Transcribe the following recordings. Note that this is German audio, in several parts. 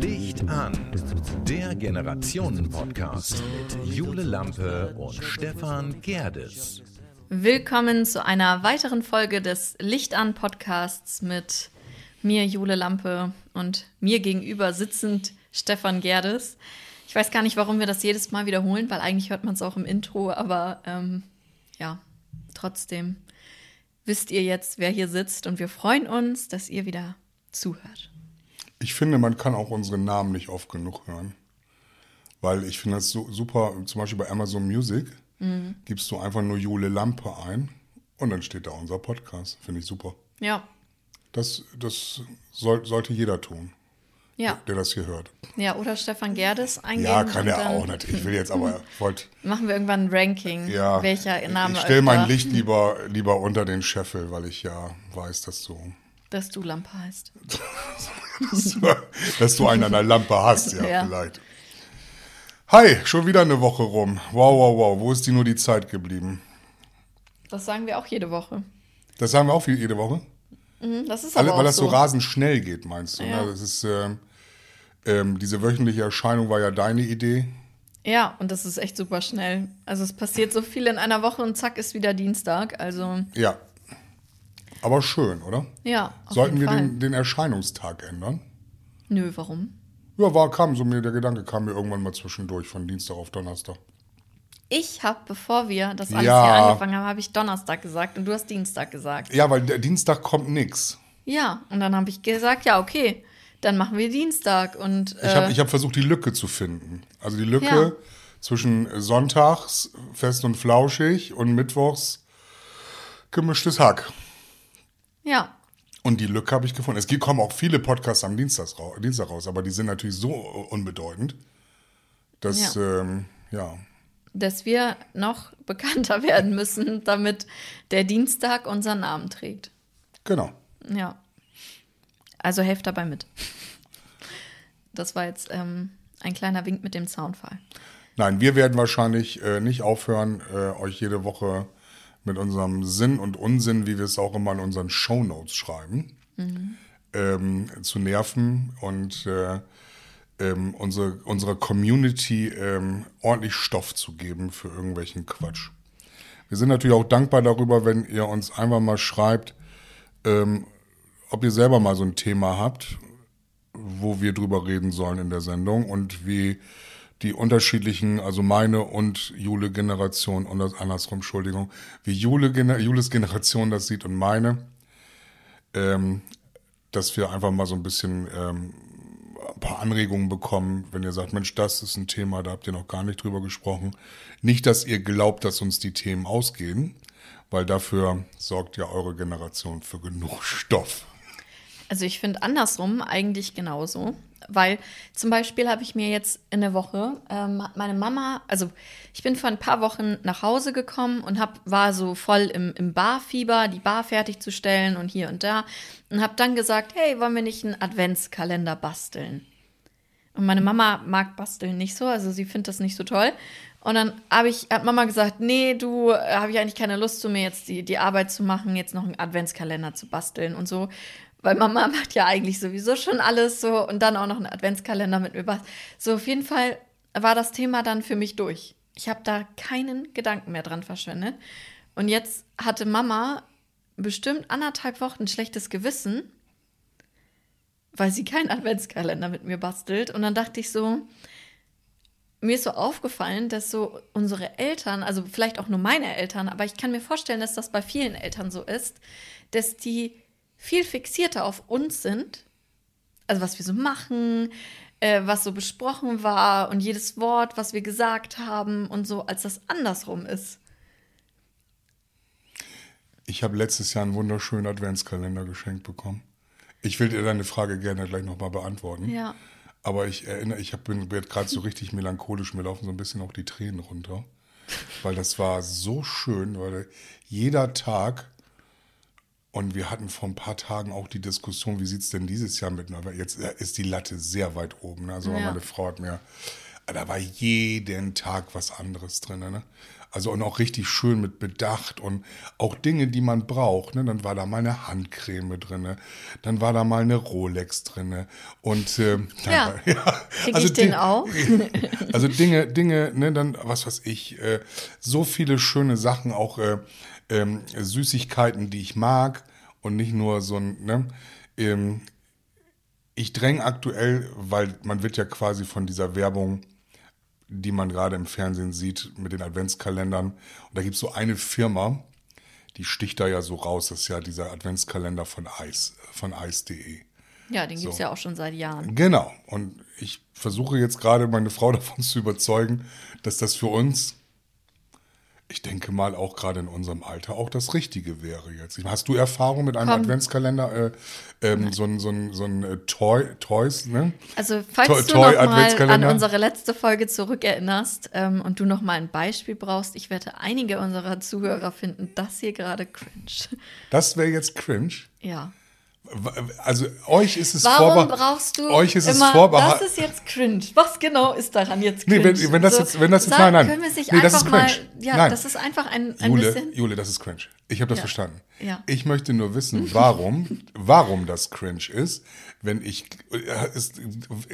Licht an, der Generationen-Podcast mit Jule Lampe und Stefan Gerdes. Willkommen zu einer weiteren Folge des Licht an Podcasts mit mir, Jule Lampe, und mir gegenüber sitzend Stefan Gerdes. Ich weiß gar nicht, warum wir das jedes Mal wiederholen, weil eigentlich hört man es auch im Intro, aber ähm, ja, trotzdem wisst ihr jetzt, wer hier sitzt und wir freuen uns, dass ihr wieder zuhört. Ich finde, man kann auch unsere Namen nicht oft genug hören. Weil ich finde das so super, zum Beispiel bei Amazon Music mhm. gibst du einfach nur Jule Lampe ein und dann steht da unser Podcast. Finde ich super. Ja. Das, das soll, sollte jeder tun ja. der das hier hört. Ja, oder Stefan Gerdes eingeben. Ja, kann er auch natürlich. Ich will jetzt aber, wollt, Machen wir irgendwann ein Ranking, ja, welcher Name Ich stelle mein Licht lieber, lieber unter den Scheffel, weil ich ja weiß, dass du... Dass du Lampe heißt. dass, du, dass du einen an der Lampe hast, ja, ja, vielleicht. Hi, schon wieder eine Woche rum. Wow, wow, wow. Wo ist die nur die Zeit geblieben? Das sagen wir auch jede Woche. Das sagen wir auch jede Woche? Mhm, das ist aber Weil, weil das so, so rasend schnell geht, meinst du? Ne? Ja. Ne? Das ist, äh, ähm, diese wöchentliche Erscheinung war ja deine Idee. Ja, und das ist echt super schnell. Also es passiert so viel in einer Woche und zack ist wieder Dienstag. Also ja, aber schön, oder? Ja. Sollten wir den, den, Erscheinungstag ändern? Nö, warum? Ja, war kam so mir der Gedanke kam mir irgendwann mal zwischendurch von Dienstag auf Donnerstag. Ich habe, bevor wir das alles ja. hier angefangen haben, habe ich Donnerstag gesagt und du hast Dienstag gesagt. Ja, weil der Dienstag kommt nix. Ja, und dann habe ich gesagt, ja, okay, dann machen wir Dienstag. Und, äh, ich habe ich hab versucht, die Lücke zu finden. Also die Lücke ja. zwischen Sonntags fest und flauschig und Mittwochs gemischtes Hack. Ja. Und die Lücke habe ich gefunden. Es kommen auch viele Podcasts am Dienstag, Dienstag raus, aber die sind natürlich so unbedeutend, dass, ja. Ähm, ja dass wir noch bekannter werden müssen, damit der Dienstag unseren Namen trägt. Genau. Ja. Also helft dabei mit. Das war jetzt ähm, ein kleiner Wink mit dem Soundfall. Nein, wir werden wahrscheinlich äh, nicht aufhören, äh, euch jede Woche mit unserem Sinn und Unsinn, wie wir es auch immer in unseren Shownotes schreiben, mhm. ähm, zu nerven und äh, ähm, unsere, unserer Community ähm, ordentlich Stoff zu geben für irgendwelchen Quatsch. Wir sind natürlich auch dankbar darüber, wenn ihr uns einfach mal schreibt, ähm, ob ihr selber mal so ein Thema habt, wo wir drüber reden sollen in der Sendung und wie die unterschiedlichen, also meine und Jule Generation und das andersrum, Entschuldigung, wie Jule, Jules Generation das sieht und meine, ähm, dass wir einfach mal so ein bisschen ähm, ein paar Anregungen bekommen, wenn ihr sagt, Mensch, das ist ein Thema, da habt ihr noch gar nicht drüber gesprochen. Nicht, dass ihr glaubt, dass uns die Themen ausgehen, weil dafür sorgt ja eure Generation für genug Stoff. Also ich finde andersrum eigentlich genauso, weil zum Beispiel habe ich mir jetzt in der Woche ähm, meine Mama, also ich bin vor ein paar Wochen nach Hause gekommen und hab, war so voll im, im Barfieber, die Bar fertigzustellen und hier und da und habe dann gesagt, hey, wollen wir nicht einen Adventskalender basteln? Und meine Mama mag basteln nicht so, also sie findet das nicht so toll. Und dann habe ich, hat Mama gesagt, nee, du, äh, habe ich eigentlich keine Lust zu mir jetzt die, die Arbeit zu machen, jetzt noch einen Adventskalender zu basteln und so. Weil Mama macht ja eigentlich sowieso schon alles so und dann auch noch einen Adventskalender mit mir. So, auf jeden Fall war das Thema dann für mich durch. Ich habe da keinen Gedanken mehr dran verschwendet. Und jetzt hatte Mama bestimmt anderthalb Wochen ein schlechtes Gewissen, weil sie keinen Adventskalender mit mir bastelt. Und dann dachte ich so, mir ist so aufgefallen, dass so unsere Eltern, also vielleicht auch nur meine Eltern, aber ich kann mir vorstellen, dass das bei vielen Eltern so ist, dass die viel fixierter auf uns sind, also was wir so machen, äh, was so besprochen war und jedes Wort, was wir gesagt haben und so, als das andersrum ist. Ich habe letztes Jahr einen wunderschönen Adventskalender geschenkt bekommen. Ich will dir deine Frage gerne gleich nochmal beantworten. Ja. Aber ich erinnere, ich hab, bin gerade so richtig melancholisch, mir laufen so ein bisschen auch die Tränen runter. Weil das war so schön, weil jeder Tag, und wir hatten vor ein paar Tagen auch die Diskussion, wie sieht es denn dieses Jahr mit, aber jetzt äh, ist die Latte sehr weit oben. Ne? Also ja. meine Frau hat mir, da war jeden Tag was anderes drin. Ne? Also und auch richtig schön mit Bedacht und auch Dinge, die man braucht. Ne? Dann war da mal eine Handcreme drinne, dann war da mal eine Rolex drinne und äh, dann Ja. war- ja. Krieg ich den Ding- auch? also Dinge, Dinge, ne, dann, was weiß ich, äh, so viele schöne Sachen, auch äh, ähm, Süßigkeiten, die ich mag und nicht nur so ein, ne, ähm, ich dränge aktuell, weil man wird ja quasi von dieser Werbung, die man gerade im Fernsehen sieht, mit den Adventskalendern, und da gibt es so eine Firma, die sticht da ja so raus, das ist ja dieser Adventskalender von Eis, von Eis.de. Ja, den gibt's ja auch schon seit Jahren. Genau. Und ich versuche jetzt gerade meine Frau davon zu überzeugen, dass das für uns, ich denke mal, auch gerade in unserem Alter auch das Richtige wäre jetzt. Hast du Erfahrung mit einem Komm. Adventskalender, äh, ähm, so ein, so ein, so ein äh, Toy, Toys, ne? Also, falls Toy- du Toy noch mal an unsere letzte Folge zurückerinnerst ähm, und du noch mal ein Beispiel brauchst, ich wette, einige unserer Zuhörer finden das hier gerade cringe. Das wäre jetzt cringe. Ja. Also euch ist es Warum brauchst du euch ist es immer, vorbehalten. das ist jetzt cringe. Was genau ist daran jetzt Nee, cringe? wenn- wenn das jetzt- wenn das jetzt- nein, nein. Können wir sich Nee, das einfach ist mal, cringe. ja, Nein. das ist einfach ein, ein Jule, bisschen, Jule, das ist cringe. Ich habe das Ja. verstanden. Ja. Ich möchte nur wissen, warum, warum das cringe ist, wenn ich, äh, ist,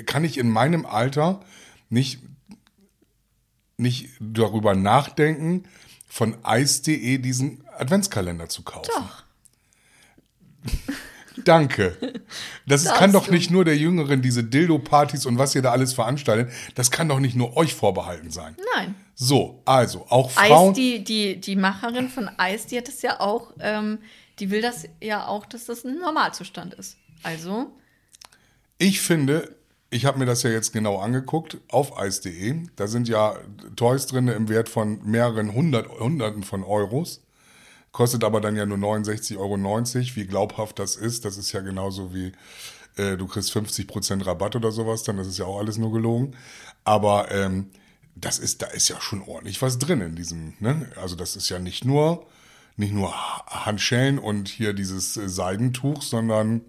kann ich in meinem Alter nicht, nicht darüber nachdenken, von Eis.de diesen Adventskalender zu kaufen. Doch. Danke. Das Darfst kann doch du. nicht nur der Jüngeren, diese Dildo-Partys und was ihr da alles veranstaltet, das kann doch nicht nur euch vorbehalten sein. Nein. So, also, auch Frauen. Eis, die, die, die Macherin von Eis, die hat es ja auch, ähm, die will das ja auch, dass das ein Normalzustand ist. Also, Ich finde, ich habe mir das ja jetzt genau angeguckt auf eis.de. Da sind ja Toys drin im Wert von mehreren hundert, Hunderten von Euros. Kostet aber dann ja nur 69,90 Euro. Wie glaubhaft das ist, das ist ja genauso wie äh, du kriegst 50% Rabatt oder sowas, dann das ist ja auch alles nur gelogen. Aber ähm, das ist, da ist ja schon ordentlich was drin in diesem, ne? Also das ist ja nicht nur, nicht nur Handschellen und hier dieses äh, Seidentuch, sondern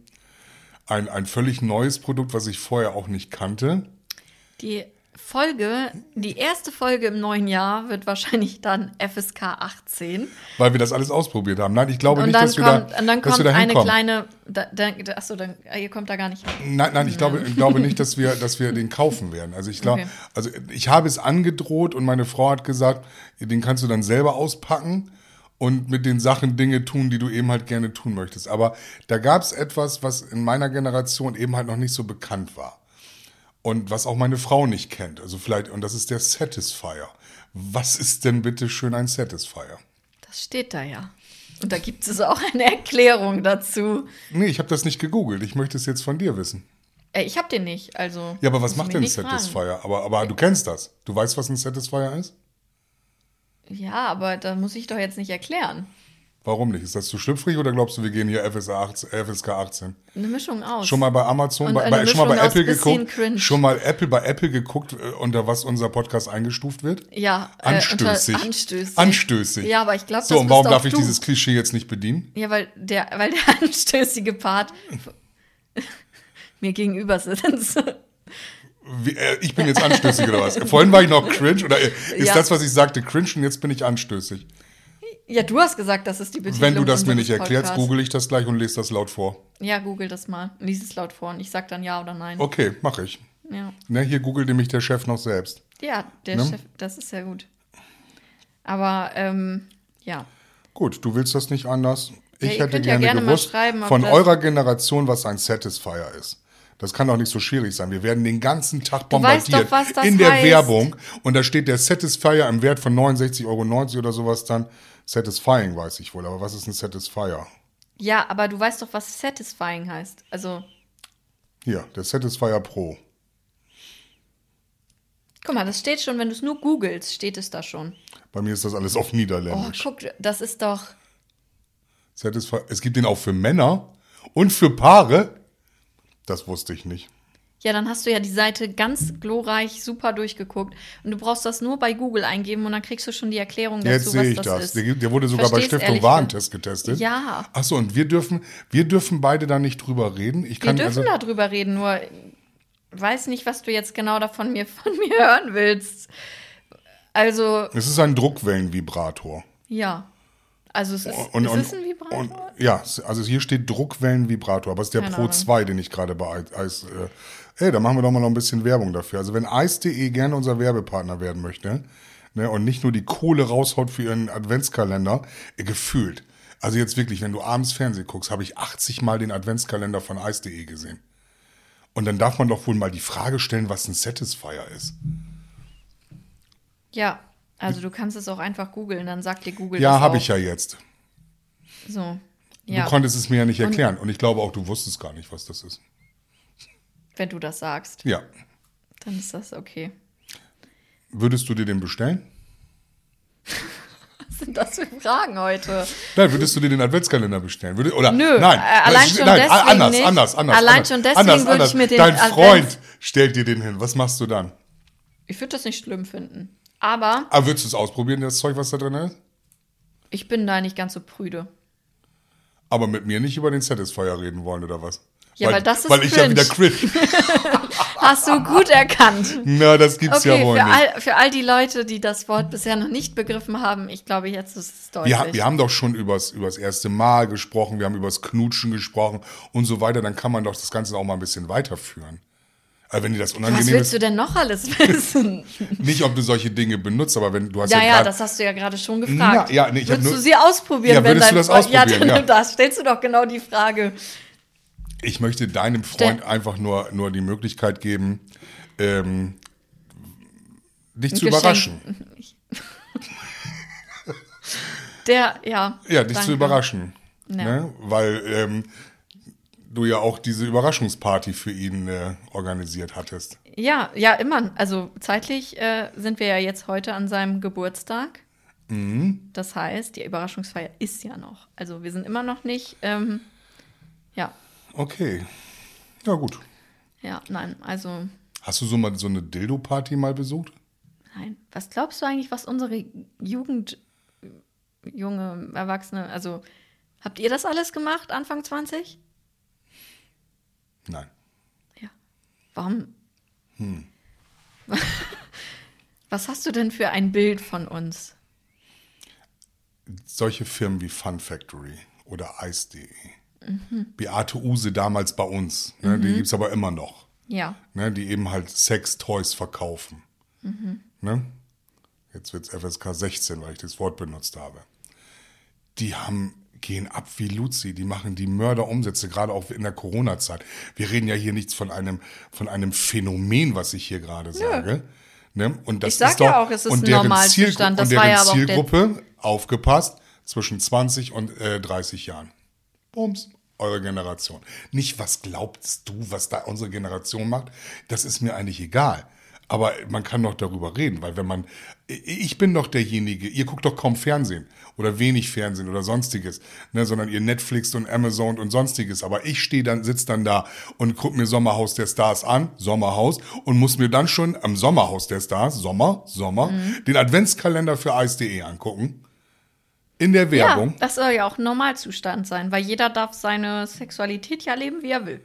ein, ein völlig neues Produkt, was ich vorher auch nicht kannte. die Folge, die erste Folge im neuen Jahr wird wahrscheinlich dann FSK 18. Weil wir das alles ausprobiert haben. Nein, ich glaube Und nicht, dass wir kommt, da, und dann dass kommt wir da eine kleine, da, da, achso, dann, ah, ihr kommt da gar nicht hin. Nein, nein, ich glaube, ich glaube nicht, dass wir, dass wir den kaufen werden. Also ich glaube, Okay. also ich habe es angedroht und meine Frau hat gesagt, den kannst du dann selber auspacken und mit den Sachen Dinge tun, die du eben halt gerne tun möchtest. Aber da gab es etwas, was in meiner Generation eben halt noch nicht so bekannt war. Und was auch meine Frau nicht kennt. Also vielleicht, und das ist der Satisfier. Was ist denn bitte schön ein Satisfier? Das steht da ja. Und da gibt es auch eine Erklärung dazu. Nee, ich habe das nicht gegoogelt. Ich möchte es jetzt von dir wissen. Äh, ich habe den nicht, also. Ja, aber was macht denn fragen. Satisfier? Aber, aber du kennst das. Du weißt, was ein Satisfier ist? Ja, aber da muss ich doch jetzt nicht erklären. Warum nicht? Ist das zu schlüpfrig oder glaubst du, wir gehen hier FSK 18? FSK 18? Eine Mischung aus. Schon mal bei Amazon, bei, bei, schon mal bei Apple geguckt? cringe. Schon mal Apple bei Apple geguckt, äh, unter was unser Podcast eingestuft wird? Ja, äh, Anstößig. unter- anstößig. Anstößig. Ja, aber ich glaube, So, und warum darf ich dieses Klischee jetzt nicht bedienen? Ja, weil der, weil der anstößige Part mir gegenüber sitzt. Wie, äh, ich bin jetzt anstößig oder was? Vorhin war ich noch cringe oder äh, ist Ja. das, was ich sagte, cringe und jetzt bin ich anstößig? Ja, du hast gesagt, das ist die Betitelung Wenn du das mir nicht erklärst, google ich das gleich und lese das laut vor. Ja, google das mal. Lies es laut vor und ich sag dann ja oder nein. Okay, mache ich. Ja, Ne, hier googelt nämlich der Chef noch selbst. ja der Ne? Chef, das ist ja gut. Aber, ähm, ja. Gut, du willst das nicht anders. Ich Ja, hätte könnt ja gerne, gerne gewusst von eurer Generation, was ein Satisfier ist. Das kann doch nicht so schwierig sein. Wir werden den ganzen Tag bombardiert doch, in der heißt. Werbung und da steht der Satisfier im Wert von 69,90 Euro oder sowas dann. Satisfying weiß ich wohl, aber was ist ein Satisfier? Ja, aber du weißt doch, was satisfying heißt. Also, Hier, der Satisfier Pro. guck mal, das steht schon, wenn du es nur googelst, steht es da schon. Bei mir ist das alles auf Oh, Niederländisch. guck, das ist doch. Satisfier, es gibt den auch für Männer und für Paare. Das wusste ich nicht. Ja, dann hast du ja die Seite ganz glorreich super durchgeguckt und du brauchst das nur bei Google eingeben und dann kriegst du schon die Erklärung dazu, Jetzt sehe was ich das, das. ist. Der, wurde sogar bei Versteh's Stiftung Warentest getestet. Ja. Achso, und wir dürfen, wir dürfen beide da nicht drüber reden. Ich Wir kann dürfen also, darüber reden, nur weiß nicht, was du jetzt genau davon mir von mir hören willst. Also, Es ist ein Druckwellenvibrator. ja. Also es ist, Und, ist und, es ein Vibrator? Und, ja, also hier steht Druckwellenvibrator, aber es ist der Keine Pro Ahnung. 2, den ich gerade bei Eis. Äh, ey, da machen wir doch mal noch ein bisschen Werbung dafür. Also wenn Eis.de gerne unser Werbepartner werden möchte ne, und nicht nur die Kohle raushaut für ihren Adventskalender, äh, gefühlt. Also jetzt wirklich, wenn du abends Fernsehen guckst, habe ich 80 Mal den Adventskalender von Eis.de gesehen. Und dann darf man doch wohl mal die Frage stellen, was ein Satisfier ist. ja, also du kannst es auch einfach googeln, dann sagt dir Google Ja, habe ich ja jetzt. So. Ja, Du konntest es mir ja nicht erklären. Und ich glaube auch, du wusstest gar nicht, was das ist. Wenn du das sagst, Ja. dann ist das okay. Würdest du dir den bestellen? Was sind das für Fragen heute? Nein, würdest du dir den Adventskalender bestellen? Würde, oder, Nö, nein, äh, allein schon deswegen anders, nicht. anders, anders. Allein anders, schon deswegen anders, würde ich mir den Dein Advents- Freund stellt dir den hin. Was machst du dann? Ich würde das nicht schlimm finden. Aber Aber würdest du es ausprobieren, das Zeug, was da drin ist? ich bin da nicht ganz so prüde. Aber mit mir nicht über den Satisfier reden wollen, oder was? Ja, weil das ist Weil ich ja cringe. wieder cringe. Hast du gut erkannt. Na, das gibt's Okay, ja wohl für nicht. all, für all die Leute, die das Wort bisher noch nicht begriffen haben, ich glaube, jetzt ist es deutlich. Wir, wir haben doch schon übers, übers erste Mal gesprochen, wir haben übers Knutschen gesprochen und so weiter. Dann kann man doch das Ganze auch mal ein bisschen weiterführen. Also wenn dir das Was unangenehm willst ist, du denn noch alles wissen? nicht ob du solche Dinge benutzt, aber wenn du hast Ja, ja, ja, das hast du ja gerade schon gefragt. Na, ja, nee, würdest nur- du sie ausprobieren, Ja, wenn dein du das Freund- Ja, ausprobieren, dann, ja. da stellst du doch genau die Frage. Ich möchte deinem Freund einfach nur, nur die Möglichkeit geben, ähm, dich zu Geschenk. überraschen. Der, ja. Ja, dich danke. zu überraschen. Ja. Ne? Weil ähm, du ja auch diese Überraschungsparty für ihn äh, organisiert hattest. Ja, ja, immer. Also zeitlich äh, sind wir ja jetzt heute an seinem Geburtstag. Mhm. Das heißt, die Überraschungsfeier ist ja noch. Also wir sind immer noch nicht. Ähm, ja, Okay. Ja, gut. ja, nein. Also Hast du so mal so eine Dildo-Party mal besucht? nein. Was glaubst du eigentlich, was unsere Jugend, junge Erwachsene, also habt ihr das alles gemacht Anfang 20? Nein. Ja. Warum? Hm. Was hast du denn für ein Bild von uns? Solche Firmen wie Fun Factory oder Ice.de. Mhm. Beate Use damals bei uns. Ne? Die gibt es aber immer noch. Ja. ne, die eben halt Sex-Toys verkaufen. Ne? Jetzt wird es FSK 16, weil ich das Wort benutzt habe. Die haben, gehen ab wie Luzi, die machen die Mörderumsätze, gerade auch in der Corona-Zeit. Wir reden ja hier nichts von einem, von einem Phänomen, was ich hier gerade sage. Ne? Und das Ich sag ist doch, ja auch, es ist und ein Normalzustand. Zielgru- Das und war deren ja auch der- Zielgruppe, aufgepasst, zwischen 20 und äh, 30 Jahren. Bums, eure Generation. Nicht, was glaubst du, was da unsere Generation macht, das ist mir eigentlich egal. Aber man kann doch darüber reden, weil wenn man, ich bin doch derjenige, ihr guckt doch kaum Fernsehen oder wenig Fernsehen oder sonstiges, ne, sondern ihr Netflix und Amazon und sonstiges. Aber ich stehe dann, sitze dann da und guck mir Sommerhaus der Stars an, Sommerhaus, und muss mir dann schon am Sommerhaus der Stars, Sommer, Sommer, den Adventskalender für Eis.de angucken. In der Werbung. Ja, das soll ja auch ein Normalzustand sein, weil jeder darf seine Sexualität ja leben, wie er will.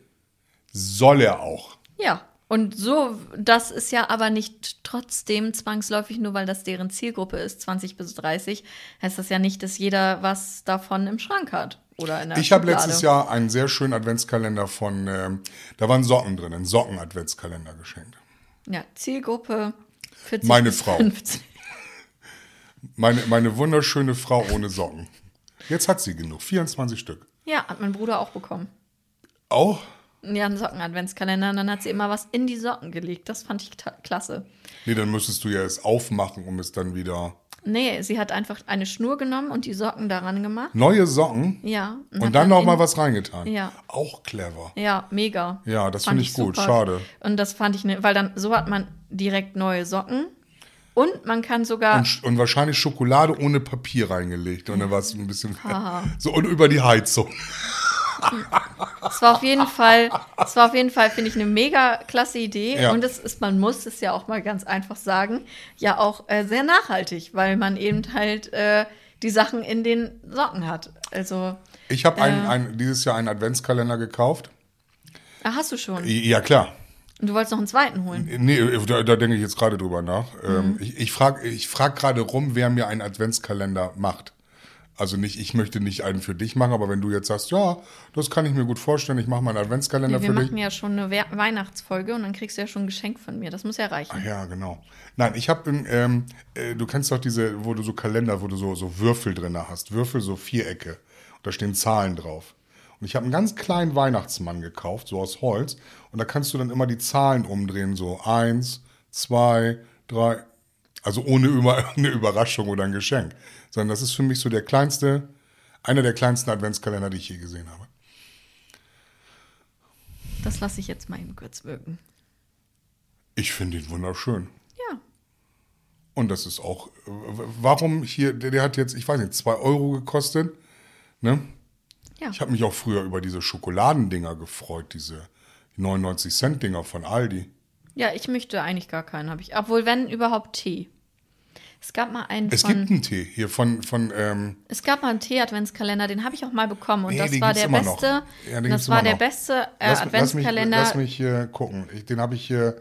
Soll er auch. Ja. Und so, das ist ja aber nicht trotzdem zwangsläufig, nur weil das deren Zielgruppe ist, 20 bis 30, heißt das ja nicht, dass jeder was davon im Schrank hat. Oder in der Ich habe letztes Jahr einen sehr schönen Adventskalender von, ähm, da waren Socken drin, einen Socken-Adventskalender geschenkt. Ja, Zielgruppe 40 Meine bis Frau. 50. Meine, meine wunderschöne Frau ohne Socken. Jetzt hat sie genug, 24 Stück. Ja, hat mein Bruder auch bekommen. Auch? Ja, einen Socken-Adventskalender und dann hat sie immer was in die Socken gelegt. Das fand ich klasse. Nee, dann müsstest du ja es aufmachen, um es dann wieder. Nee, sie hat einfach eine Schnur genommen und die Socken daran gemacht. Neue Socken Ja. und hat dann noch in- mal was reingetan. Ja. Auch clever. Ja, mega. Ja, das finde ich gut. super. Schade. Und das fand ich, ne, weil dann so hat man direkt neue Socken und man kann sogar Und, und wahrscheinlich Schokolade ohne Papier reingelegt. Und dann war es ein bisschen. So und über die Heizung. Es war auf jeden Fall, es war auf jeden Fall, finde ich, eine mega klasse Idee. Ja. Und es ist, man muss es ja auch mal ganz einfach sagen, ja auch äh, sehr nachhaltig, weil man eben halt äh, die Sachen in den Socken hat. Also, Ich habe ein, Äh. ein, dieses Jahr einen Adventskalender gekauft. ah, hast du schon? Ja, klar. Und du wolltest noch einen zweiten holen. Nee, da, da denke ich jetzt gerade drüber nach. Mhm. Ähm, ich ich frage ich frag gerade rum, wer mir einen Adventskalender macht. Also nicht, ich möchte nicht einen für dich machen, aber wenn du jetzt sagst, ja, das kann ich mir gut vorstellen, ich mache mal einen Adventskalender Wir für dich. machen ja schon eine We Weihnachtsfolge und dann kriegst du ja schon ein Geschenk von mir. Das muss ja reichen. Ach ja, genau. Nein, ich habe, ähm, äh, du kennst doch diese, wo du so Kalender, wo du so, so Würfel drin hast. Würfel, so Vierecke. Und da stehen Zahlen drauf. Und ich habe einen ganz kleinen Weihnachtsmann gekauft, so aus Holz. Und da kannst du dann immer die Zahlen umdrehen, so eins, zwei, drei. Also ohne über, eine Überraschung oder ein Geschenk. Sondern das ist für mich so der kleinste, einer der kleinsten Adventskalender, die ich je gesehen habe. Das lasse ich jetzt mal eben kurz wirken. Ich finde ihn wunderschön. Ja. Und das ist auch, warum hier, der, der hat jetzt, ich weiß nicht, zwei Euro gekostet. Ne? Ja. Ich habe mich auch früher über diese Schokoladendinger gefreut, diese 99 Cent Dinger von Aldi. Ja, ich möchte eigentlich gar keinen, habe ich. Obwohl, wenn überhaupt Tee. Es gab mal einen Es von. gibt einen Tee hier von, von ähm, Es gab mal einen Tee-Adventskalender, den habe ich auch mal bekommen. Und Nee, das war der beste. Ja, den das war der beste äh, lass, lass, mich, Adventskalender. lass mich hier gucken. Ich, den habe ich hier,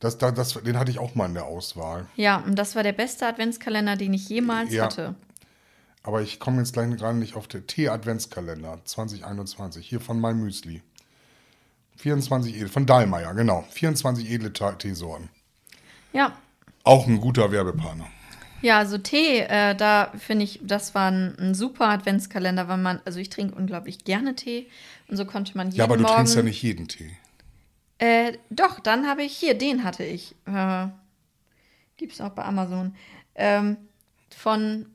das, das, das, den hatte ich auch mal in der Auswahl. ja, und das war der beste Adventskalender, den ich jemals Ja. hatte. Aber ich komme jetzt gleich gerade nicht auf den Tee-Adventskalender 2021. Hier von My Müsli. 24 edle, von Dahlmeier, genau. 24 edle Teesorten. Ja, Auch ein guter Werbepartner. Ja, also Tee, äh, da finde ich, das war ein, ein super Adventskalender, weil man, also ich trinke unglaublich gerne Tee und so konnte man jeden Ja, aber du Morgen. trinkst ja nicht jeden Tee. Äh, doch, dann habe ich hier, den hatte ich. Äh, Gibt es auch bei Amazon. Ähm, von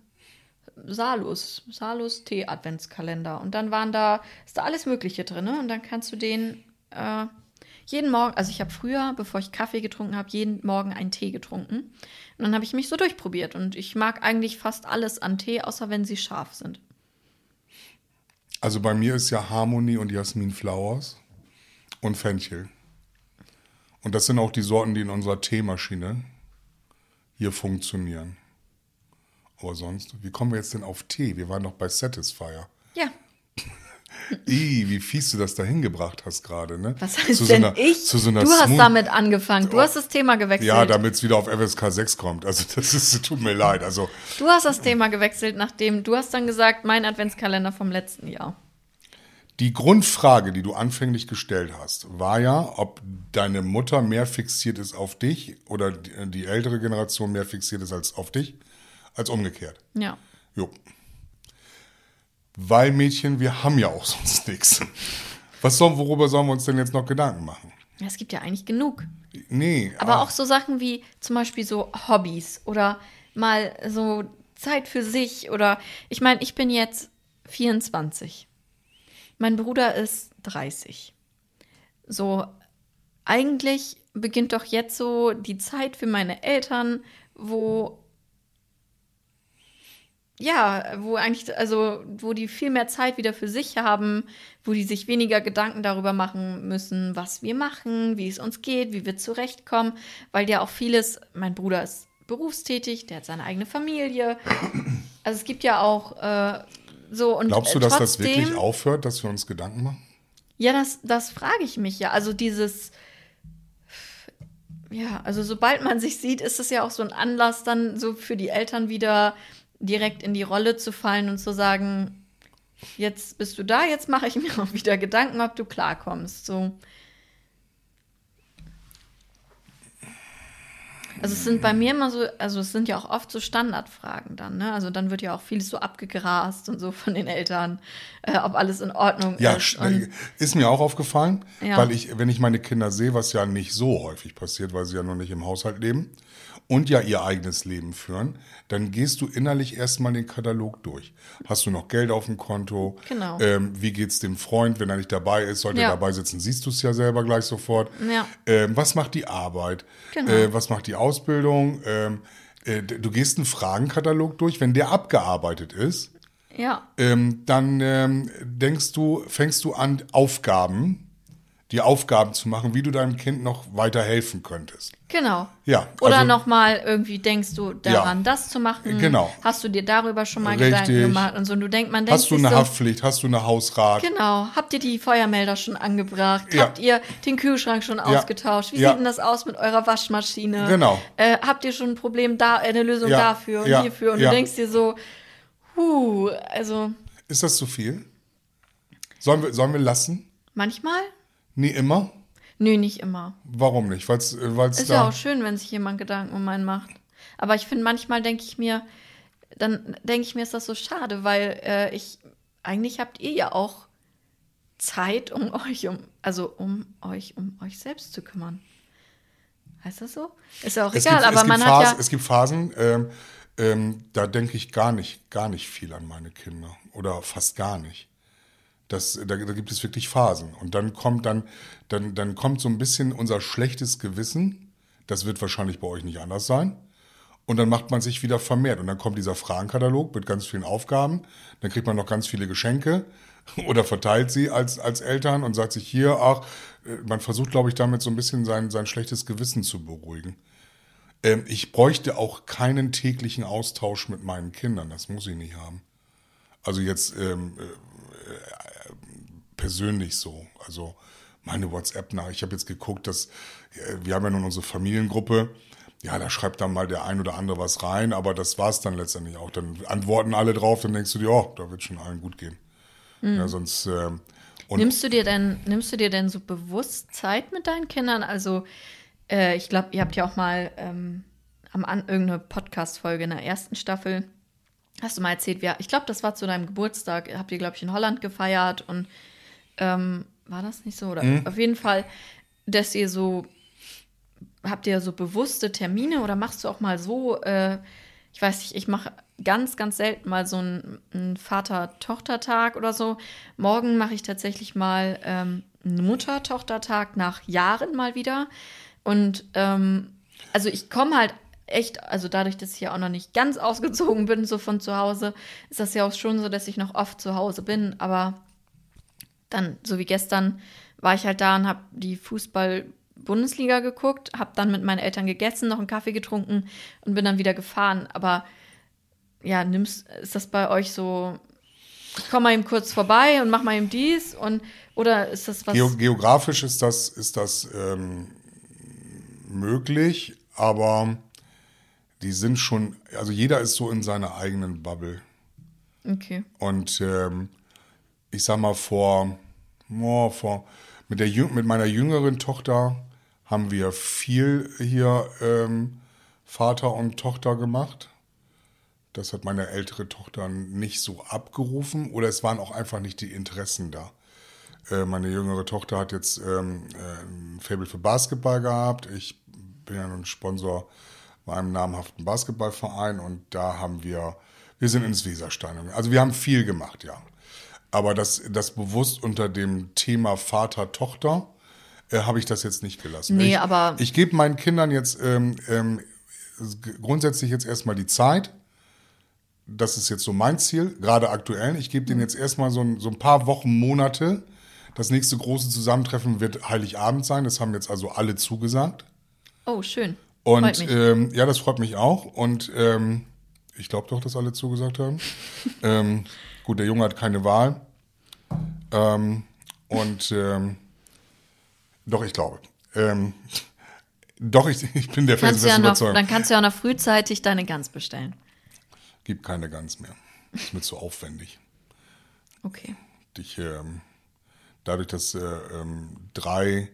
Salus, Salus Tee Adventskalender. Und dann waren da, ist da alles Mögliche drin. Und dann kannst du den äh, jeden Morgen, also ich habe früher, bevor ich Kaffee getrunken habe, jeden Morgen einen Tee getrunken. Und dann habe ich mich so durchprobiert. Und ich mag eigentlich fast alles an Tee, außer wenn sie scharf sind. Also bei mir ist ja Harmony und Jasmin Flowers und Fenchel. Und das sind auch die Sorten, die in unserer Teemaschine hier funktionieren. Aber sonst, wie kommen wir jetzt denn auf Tee? Wir waren doch bei Satisfyer. Ja, Ih, wie fies du das da hingebracht hast gerade, ne? was heißt Zu so denn einer- ich? So du hast Smooth- damit angefangen. Du hast das Thema gewechselt. Ja, damit es wieder auf FSK 6 kommt. Also das ist, tut mir leid. Also Du hast das Thema gewechselt, nachdem du hast dann gesagt, mein Adventskalender vom letzten Jahr. die Grundfrage, die du anfänglich gestellt hast, war ja, ob deine Mutter mehr fixiert ist auf dich oder die, die ältere Generation mehr fixiert ist als auf dich, als umgekehrt. Ja. Jo. Weil Mädchen, wir haben ja auch sonst nichts. Was sollen, worüber sollen wir uns denn jetzt noch Gedanken machen? ja. Es gibt ja eigentlich genug. Nee. Aber ach, auch so Sachen wie zum Beispiel so Hobbys oder mal so Zeit für sich oder ich meine, ich bin jetzt 24. Mein Bruder ist 30. So, eigentlich beginnt doch jetzt so die Zeit für meine Eltern, wo ja, wo eigentlich, also wo die viel mehr Zeit wieder für sich haben, wo die sich weniger Gedanken darüber machen müssen, was wir machen, wie es uns geht, wie wir zurechtkommen, weil ja auch vieles, mein Bruder ist berufstätig, der hat seine eigene Familie. Also es gibt ja auch äh, so und Glaubst du, dass das wirklich aufhört, dass wir uns Gedanken machen? Ja, das, das frage ich mich ja. Also dieses, ja, also sobald man sich sieht, ist es ja auch so ein Anlass, dann so für die Eltern wieder direkt in die Rolle zu fallen und zu sagen, jetzt bist du da, jetzt mache ich mir auch wieder Gedanken, ob du klarkommst. So. Also es sind bei mir immer so, also es sind ja auch oft so Standardfragen dann, ne? Also dann wird ja auch vieles so abgegrast und so von den Eltern, äh, ob alles in Ordnung Ja, ist. sch- Und, ist mir auch aufgefallen, Ja. weil ich, wenn ich meine Kinder sehe, was ja nicht so häufig passiert, weil sie ja noch nicht im Haushalt leben und ja ihr eigenes Leben führen, dann gehst du innerlich erstmal den Katalog durch. Hast du noch Geld auf dem Konto? Genau. Ähm, wie geht's dem Freund, wenn er nicht dabei ist? Sollte Ja. er dabei sitzen, siehst du es ja selber gleich sofort. Ja. Ähm, was macht die Arbeit? Genau. Äh, was macht die Ausbildung? Ähm, äh, du gehst einen Fragenkatalog durch. Wenn der abgearbeitet ist, ja, ähm, dann ähm, denkst du, fängst du an, Aufgaben die Aufgaben zu machen, wie du deinem Kind noch weiter helfen könntest. Genau. Ja, Oder also- nochmal irgendwie denkst du daran, Ja. das zu machen. Genau. Hast du dir darüber schon mal Richtig. Gedanken gemacht und so. Und du denk, man denkt Hast du eine so, Haftpflicht? Hast du eine Hausrat? Genau. Habt ihr die Feuermelder schon angebracht? Ja. Habt ihr den Kühlschrank schon ausgetauscht? Wie Ja. sieht denn das aus mit eurer Waschmaschine? Genau. Äh, habt ihr schon ein Problem da, äh, eine Lösung Ja. dafür und Ja. hierfür? Und Ja. du denkst dir so, huh, also Ist das zu viel? Sollen wir, sollen wir lassen? manchmal? Nie immer? Nö, nicht immer. Warum nicht? Weil es Ist da. ja auch schön, wenn sich jemand Gedanken um einen macht. Aber ich finde, manchmal denke ich mir, dann denke ich mir, ist das so schade, weil äh, ich, eigentlich habt ihr ja auch Zeit, um euch um, also um euch um euch selbst zu kümmern. Heißt das so? Ist ja auch es egal, gibt, aber es gibt man Phasen, hat ja. es gibt Phasen, ähm, ähm, da denke ich gar nicht, gar nicht viel an meine Kinder. Oder fast gar nicht. Das, da, da gibt es wirklich Phasen. Und dann kommt dann, dann, dann kommt so ein bisschen unser schlechtes Gewissen. Das wird wahrscheinlich bei euch nicht anders sein. Und dann macht man sich wieder vermehrt. Und dann kommt dieser Fragenkatalog mit ganz vielen Aufgaben. Dann kriegt man noch ganz viele Geschenke oder verteilt sie als, als Eltern und sagt sich hier, ach, äh, man versucht, glaube ich, damit so ein bisschen sein, sein schlechtes Gewissen zu beruhigen. Ähm, ich bräuchte auch keinen täglichen Austausch mit meinen Kindern. Das muss ich nicht haben. Also jetzt ähm, äh, persönlich so. Also meine WhatsApp nach. Ich habe jetzt geguckt, dass äh, wir haben ja nun unsere Familiengruppe. Ja, da schreibt dann mal der ein oder andere was rein, aber das war es dann letztendlich auch. Dann antworten alle drauf, dann denkst du dir, oh, da wird schon allen gut gehen. Ja, sonst und Nimmst du dir denn, nimmst du dir denn so bewusst Zeit mit deinen Kindern? Also, äh, ich glaube, ihr habt ja auch mal ähm, am an irgendeine Podcast-Folge in der ersten Staffel, hast du mal erzählt, wir, ich glaube, das war zu deinem Geburtstag, habt ihr, glaube ich, in Holland gefeiert und ähm, war das nicht so? Oder auf jeden Fall, dass ihr so, habt ihr so bewusste Termine oder machst du auch mal so, äh, ich weiß nicht, ich mache ganz, ganz selten mal so einen, einen Vater-Tochter-Tag oder so. Morgen mache ich tatsächlich mal ähm, einen Mutter-Tochter-Tag nach Jahren mal wieder. Und ähm, also ich komme halt echt, also dadurch, dass ich ja auch noch nicht ganz ausgezogen bin, so von zu Hause, ist das ja auch schon so, dass ich noch oft zu Hause bin. Aber dann, so wie gestern, war ich halt da und habe die Fußball-Bundesliga geguckt, habe dann mit meinen Eltern gegessen, noch einen Kaffee getrunken und bin dann wieder gefahren. Aber ja, nimmst, ist das bei euch so, ich komme mal eben kurz vorbei und mach mal eben dies und oder ist das was? Geo geografisch ist das, ist das ähm, möglich, aber die sind schon, also jeder ist so in seiner eigenen Bubble. Okay. Und ähm, ich sag mal, vor, oh, vor mit, der, mit meiner jüngeren Tochter haben wir viel hier ähm, Vater und Tochter gemacht. Das hat meine ältere Tochter nicht so abgerufen oder es waren auch einfach nicht die Interessen da. Äh, meine jüngere Tochter hat jetzt ähm, äh, ein Faible für Basketball gehabt. Ich bin ja nun Sponsor bei einem namhaften Basketballverein und da haben wir, wir sind ins Weserstein. Also wir haben viel gemacht, ja. Aber das, das bewusst unter dem Thema Vater-Tochter äh, habe ich das jetzt nicht gelassen. Nee, ich, aber- Ich gebe meinen Kindern jetzt ähm, ähm, grundsätzlich jetzt erstmal die Zeit. Das ist jetzt so mein Ziel, gerade aktuell. Ich gebe denen jetzt erstmal so ein, so ein paar Wochen, Monate. Das nächste große Zusammentreffen wird Heiligabend sein. Das haben jetzt also alle zugesagt. Oh, schön. Freut Und mich. ähm, ja, das freut mich auch. Und ähm, ich glaube doch, dass alle zugesagt haben. ähm, gut, der Junge hat keine Wahl. Ähm, und ähm, doch, ich glaube. Ähm, doch, ich, ich bin der du ja felsenfesten noch, Überzeugung. dann kannst du ja noch frühzeitig deine Gans bestellen. Gibt keine Gans mehr. Ist mir zu aufwendig. Okay. Ich, ähm, dadurch, dass äh, ähm, drei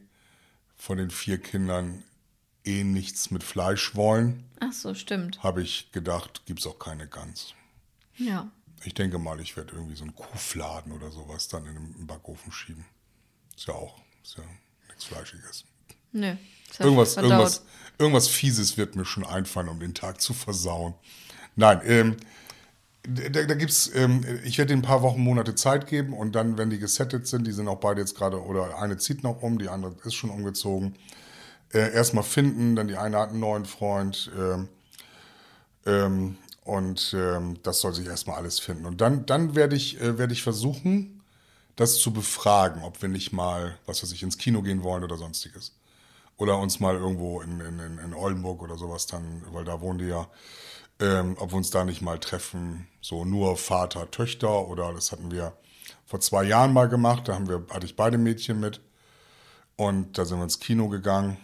von den vier Kindern eh nichts mit Fleisch wollen, Ach so, stimmt. habe ich gedacht, gibt es auch keine Gans. Ja. Ich denke mal, ich werde irgendwie so einen Kuhfladen oder sowas dann in den Backofen schieben. Ist ja auch, ist ja nichts Fleischiges. Nö. Irgendwas, irgendwas, irgendwas Fieses wird mir schon einfallen, um den Tag zu versauen. Nein, ähm, da, da gibt's, ähm, ich werde ein paar Wochen, Monate Zeit geben und dann, wenn die gesettet sind, die sind auch beide jetzt gerade, oder eine zieht noch um, die andere ist schon umgezogen, äh, erstmal finden, dann die eine hat einen neuen Freund, ähm, ähm, und ähm, das soll sich erstmal alles finden. Und dann, dann werde ich, äh, werde ich versuchen, das zu befragen, ob wir nicht mal, was weiß ich, ins Kino gehen wollen oder sonstiges. Oder uns mal irgendwo in, in, in Oldenburg oder sowas dann, weil da wohnen die ja, ähm, ob wir uns da nicht mal treffen, so nur Vater, Töchter oder das hatten wir vor zwei Jahren mal gemacht, da haben wir, hatte ich beide Mädchen mit und da sind wir ins Kino gegangen.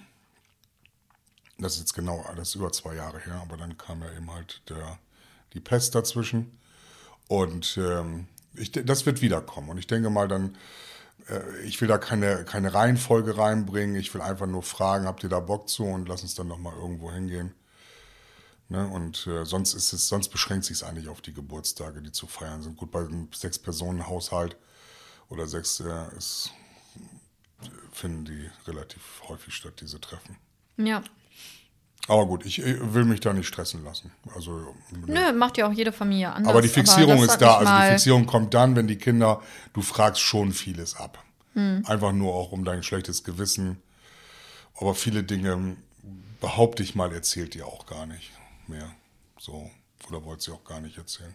Das ist jetzt genau, das ist über zwei Jahre her, aber dann kam ja eben halt der, die Pest dazwischen. Und ähm, ich, das wird wiederkommen. Und ich denke mal dann, äh, ich will da keine, keine Reihenfolge reinbringen. Ich will einfach nur fragen, habt ihr da Bock zu und lass uns dann nochmal irgendwo hingehen. Ne? Und äh, sonst ist es, sonst beschränkt sich es eigentlich auf die Geburtstage, die zu feiern sind. Gut, bei einem Sechs-Personen-Haushalt oder sechs äh, ist, finden die relativ häufig statt, diese Treffen. Ja. Aber gut, ich, will mich da nicht stressen lassen. Also, Nö, macht ja auch jede Familie anders. aber die Fixierung das ist da. Also die Fixierung kommt dann, wenn die Kinder, du fragst schon vieles ab. Einfach nur auch um dein schlechtes Gewissen. Aber viele Dinge, behaupte ich mal, erzählt ihr auch gar nicht mehr. So. Oder wollt sie auch gar nicht erzählen.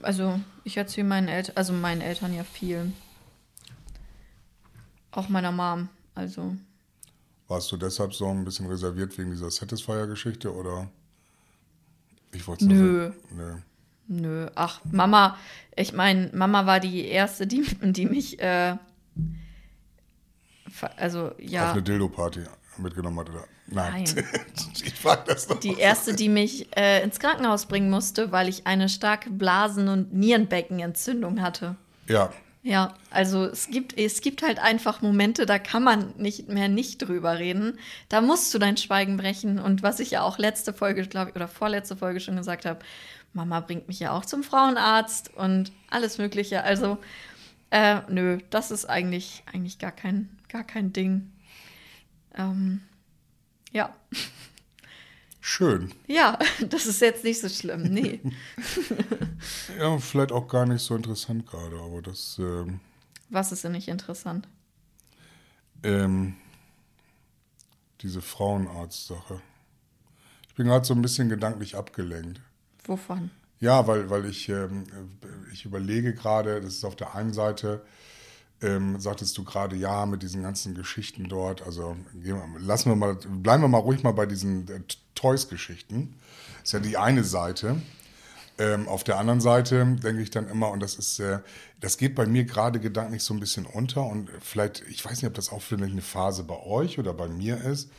Also, ich erzähle meinen Eltern, also meinen Eltern ja viel. Auch meiner Mom. Also, Warst du deshalb so ein bisschen reserviert wegen dieser Satisfier-Geschichte oder? Ich wollte Nö. Nö. nö. Ach, Mama, ich meine, Mama war die erste, die, die mich, äh, also, Auf ja, eine Dildo-Party mitgenommen hat, oder? Nein. Nein. ich frag das doch. die erste, die mich äh, ins Krankenhaus bringen musste, weil ich eine starke Blasen- und Nierenbeckenentzündung hatte. Ja. Ja, also es gibt, es gibt halt einfach Momente, da kann man nicht mehr nicht drüber reden. Da musst du dein Schweigen brechen. Und was ich ja auch letzte Folge, glaube ich, oder vorletzte Folge schon gesagt habe, Mama bringt mich ja auch zum Frauenarzt und alles Mögliche. Also, äh, nö, das ist eigentlich, eigentlich gar kein, gar kein Ding. Ähm, ja. Schön. Ja, das ist jetzt nicht so schlimm. Nee. Ja, vielleicht auch gar nicht so interessant gerade, aber das, ähm, Was ist denn nicht interessant? ähm, diese Frauenarzt-Sache. Ich bin gerade so ein bisschen gedanklich abgelenkt. Wovon? Ja, weil, weil ich, ähm, ich überlege gerade, das ist auf der einen Seite, ähm, sagtest du gerade, ja, mit diesen ganzen Geschichten dort, also lassen wir mal, bleiben wir mal ruhig mal bei diesen äh, Toys-Geschichten. Ist ja die eine Seite. Ähm, auf der anderen Seite denke ich dann immer, und das ist, äh, das geht bei mir gerade gedanklich so ein bisschen unter und vielleicht, ich weiß nicht, ob das auch vielleicht eine Phase bei euch oder bei mir ist,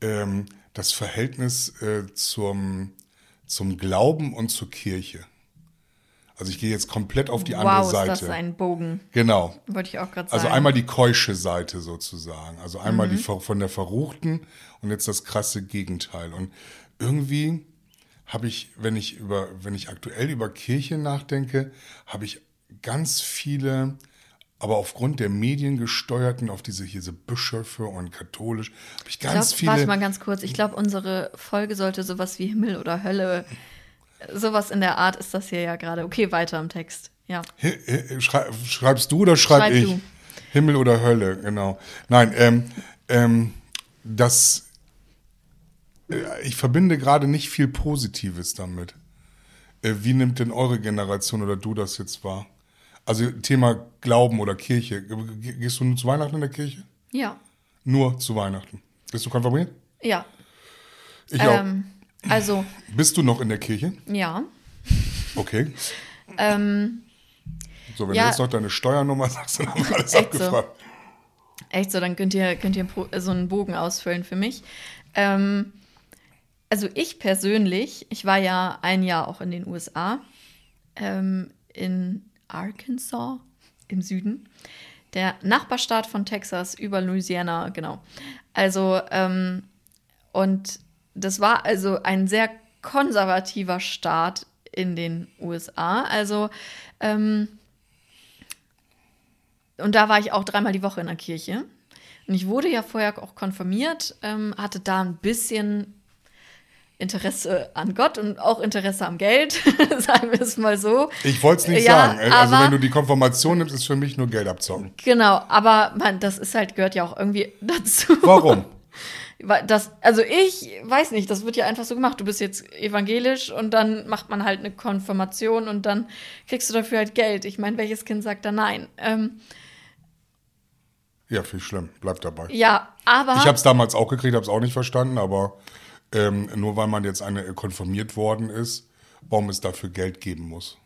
ähm, das Verhältnis äh, zum, zum Glauben und zur Kirche. Also ich gehe jetzt komplett auf die andere wow, ist Seite. das ein Bogen. Genau. Wollte ich auch gerade sagen. Also einmal die keusche Seite sozusagen. Also einmal die ver- von der Verruchten und jetzt das krasse Gegenteil. Und irgendwie habe ich, wenn ich über, wenn ich aktuell über Kirche nachdenke, habe ich ganz viele, aber aufgrund der Medien gesteuerten, auf diese hier diese Bischöfe und katholisch, habe ich Ich ganz glaub, viele. Warte mal ganz kurz. Ich glaube, unsere Folge sollte sowas wie Himmel oder Hölle, sowas in der Art ist das hier ja gerade. Okay, weiter im Text. Ja. Schreibst du oder schreib, Schreib ich? du. Himmel oder Hölle, genau. Nein, ähm, ähm, das, äh, ich verbinde gerade nicht viel Positives damit. Äh, wie nimmt denn eure Generation oder du das jetzt wahr? Also Thema Glauben oder Kirche. Ge- Gehst du nur zu Weihnachten in der Kirche? Ja. Nur zu Weihnachten. Bist du konfirmiert? Ja. Ich auch. Also, Bist du noch in der Kirche? ja. Okay. Ähm, So, wenn Ja. du jetzt noch deine Steuernummer sagst, dann haben wir alles Echt so. abgefragt. Echt so, dann könnt ihr, könnt ihr so einen Bogen ausfüllen für mich. Ähm, also ich persönlich, ich war ja ein Jahr auch in den USA, ähm, in Arkansas im Süden, der Nachbarstaat von Texas über Louisiana, genau. Also, ähm, und das war also ein sehr konservativer Staat in den USA. Also, ähm, und da war ich auch dreimal die Woche in der Kirche. Und ich wurde ja vorher auch konfirmiert, ähm, hatte da ein bisschen Interesse an Gott und auch Interesse am Geld, sagen wir es mal so. Ich wollte es nicht Ja, sagen. Also aber- wenn du die Konfirmation nimmst, ist für mich nur Geld abzocken. Genau, aber man, das ist halt, gehört ja auch irgendwie dazu. Warum? Das, also ich weiß nicht, das wird ja einfach so gemacht. Du bist jetzt evangelisch und dann macht man halt eine Konfirmation und dann kriegst du dafür halt Geld. Ich meine, welches Kind sagt da nein? Ähm, Ja, viel schlimm. Bleib dabei. ja, aber. Ich habe es damals auch gekriegt, habe es auch nicht verstanden, aber ähm, nur weil man jetzt eine äh, konfirmiert worden ist, warum es dafür Geld geben muss.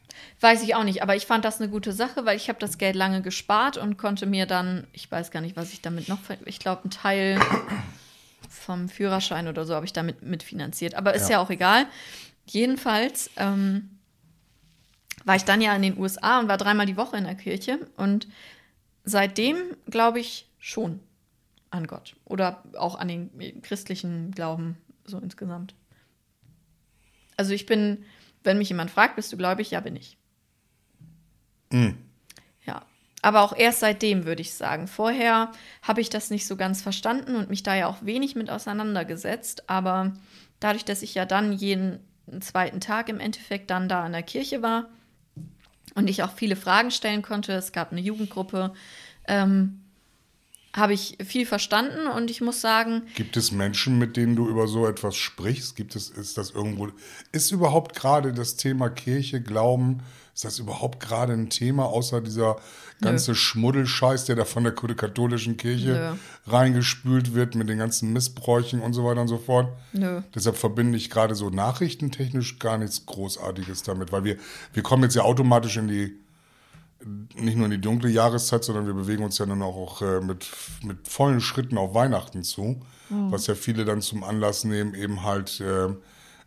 Weiß ich auch nicht, aber ich fand das eine gute Sache, weil ich habe das Geld lange gespart und konnte mir dann, ich weiß gar nicht, was ich damit noch, ver- ich glaube, ein Teil vom Führerschein oder so habe ich damit mitfinanziert. Aber ist ja, Ja. auch egal. Jedenfalls ähm, war ich dann ja in den USA und war dreimal die Woche in der Kirche und seitdem glaube ich schon an Gott oder auch an den christlichen Glauben so insgesamt. Also ich bin, wenn mich jemand fragt, bist du gläubig? Ja, bin ich. Ja, aber auch erst seitdem würde ich sagen. Vorher habe ich das nicht so ganz verstanden und mich da ja auch wenig mit auseinandergesetzt. Aber dadurch, dass ich ja dann jeden zweiten Tag im Endeffekt dann da in der Kirche war und ich auch viele Fragen stellen konnte, es gab eine Jugendgruppe, ähm, habe ich viel verstanden und ich muss sagen, Gibt es Menschen, mit denen du über so etwas sprichst? Gibt es, ist das irgendwo, ist überhaupt gerade das Thema Kirche, Glauben, ist das überhaupt gerade ein Thema, außer dieser ganze Schmuddelscheiß, der da von der katholischen Kirche reingespült wird mit den ganzen Missbräuchen und so weiter und so fort? Nö. Deshalb verbinde ich gerade so nachrichtentechnisch gar nichts Großartiges damit, weil wir, wir kommen jetzt ja automatisch in die, nicht nur in die dunkle Jahreszeit, sondern wir bewegen uns ja dann auch äh, mit, mit vollen Schritten auf Weihnachten zu, was ja viele dann zum Anlass nehmen, eben halt äh,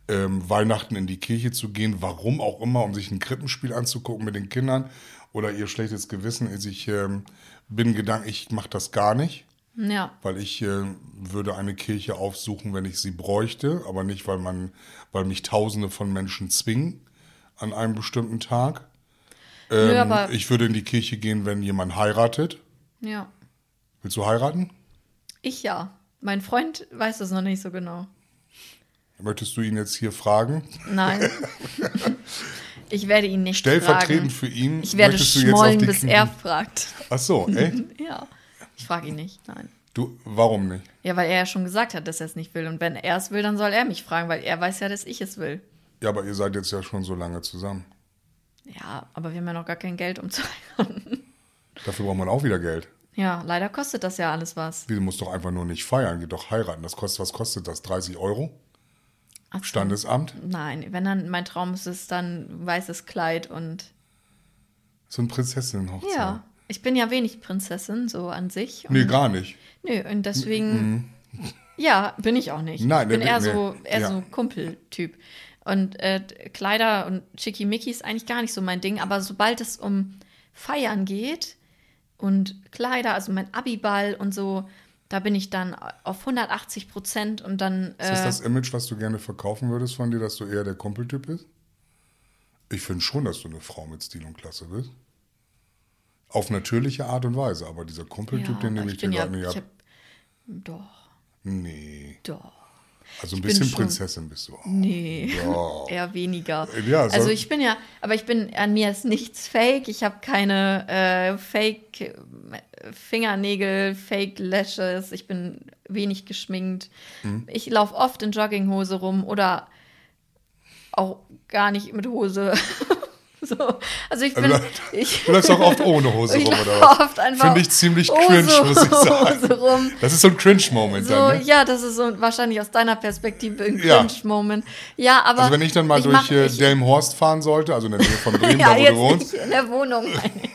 ähm, Weihnachten in die Kirche zu gehen, warum auch immer, um sich ein Krippenspiel anzugucken mit den Kindern oder ihr schlechtes Gewissen. Ist, ich ähm, bin gedanklich, ich mache das gar nicht ja, weil ich äh, würde eine Kirche aufsuchen, wenn ich sie bräuchte, aber nicht, weil man, weil mich Tausende von Menschen zwingen an einem bestimmten Tag. Ähm, Nö, aber- ich würde in die Kirche gehen, wenn jemand heiratet. ja. Willst du heiraten? Ich ja. Mein Freund weiß das noch nicht so genau. Möchtest du ihn jetzt hier fragen? Nein. ich werde ihn nicht Stellvertretend fragen. für ihn. Ich werde schmollen, bis Knie- er fragt. Ach so, echt? Ja. Ich frage ihn nicht, nein. Du, warum nicht? Ja, weil er ja schon gesagt hat, dass er es nicht will. Und wenn er es will, dann soll er mich fragen, weil er weiß ja, dass ich es will. Ja, aber ihr seid jetzt ja schon so lange zusammen. Ja, aber wir haben ja noch gar kein Geld, um zu heiraten. Dafür braucht man auch wieder Geld. Ja, leider kostet das ja alles was. Du musst doch einfach nur nicht feiern, geh doch heiraten. Das kostet, was kostet das? 30 Euro? Ach. Standesamt? Nein, wenn dann mein Traum ist, ist dann weißes Kleid und So ein Prinzessinnenhochzeit. ja. Ich bin ja wenig Prinzessin, so an sich. Und, Nee, gar nicht. Nö, und deswegen. Ja, bin ich auch nicht. Nein, ich bin nee, eher nee, so, eher ja. so Kumpeltyp. Und äh, Kleider und Schickimicki ist eigentlich gar nicht so mein Ding, aber sobald es um Feiern geht und Kleider, also mein Abiball und so, da bin ich dann auf 180 Prozent und dann. Ist das Äh, das Image, was du gerne verkaufen würdest von dir, dass du eher der Kumpeltyp bist? Ich finde schon, dass du eine Frau mit Stil und Klasse bist. Auf natürliche Art und Weise, aber dieser Kumpeltyp, ja, den nehme aber ich dir ja, gerade nicht ich ab. hab, Doch, Nee. doch. Also ein bisschen Prinzessin bist du auch. Nee, Ja. eher weniger. Ja, so- also ich bin ja, aber ich bin, an mir ist nichts fake. Ich habe keine äh, Fake äh, Fingernägel, Fake Lashes. Ich bin wenig geschminkt. Mhm. Ich laufe oft in Jogginghose rum oder auch gar nicht mit Hose. so. Also ich bin, Also, ich, Du läufst auch oft ohne Hose ich rum, oder was? oft einfach Finde ich ziemlich ohne cringe, muss ich sagen. Hose rum. Das ist so ein Cringe-Moment So, dann, ne? ja, das ist so wahrscheinlich aus deiner Perspektive ein. Cringe-Moment. Ja, aber. Also wenn ich dann mal durch mach- äh, ich- Delmenhorst fahren sollte, also in der Nähe von Bremen, ja, da wo du wohnst. in der Wohnung, meine ich.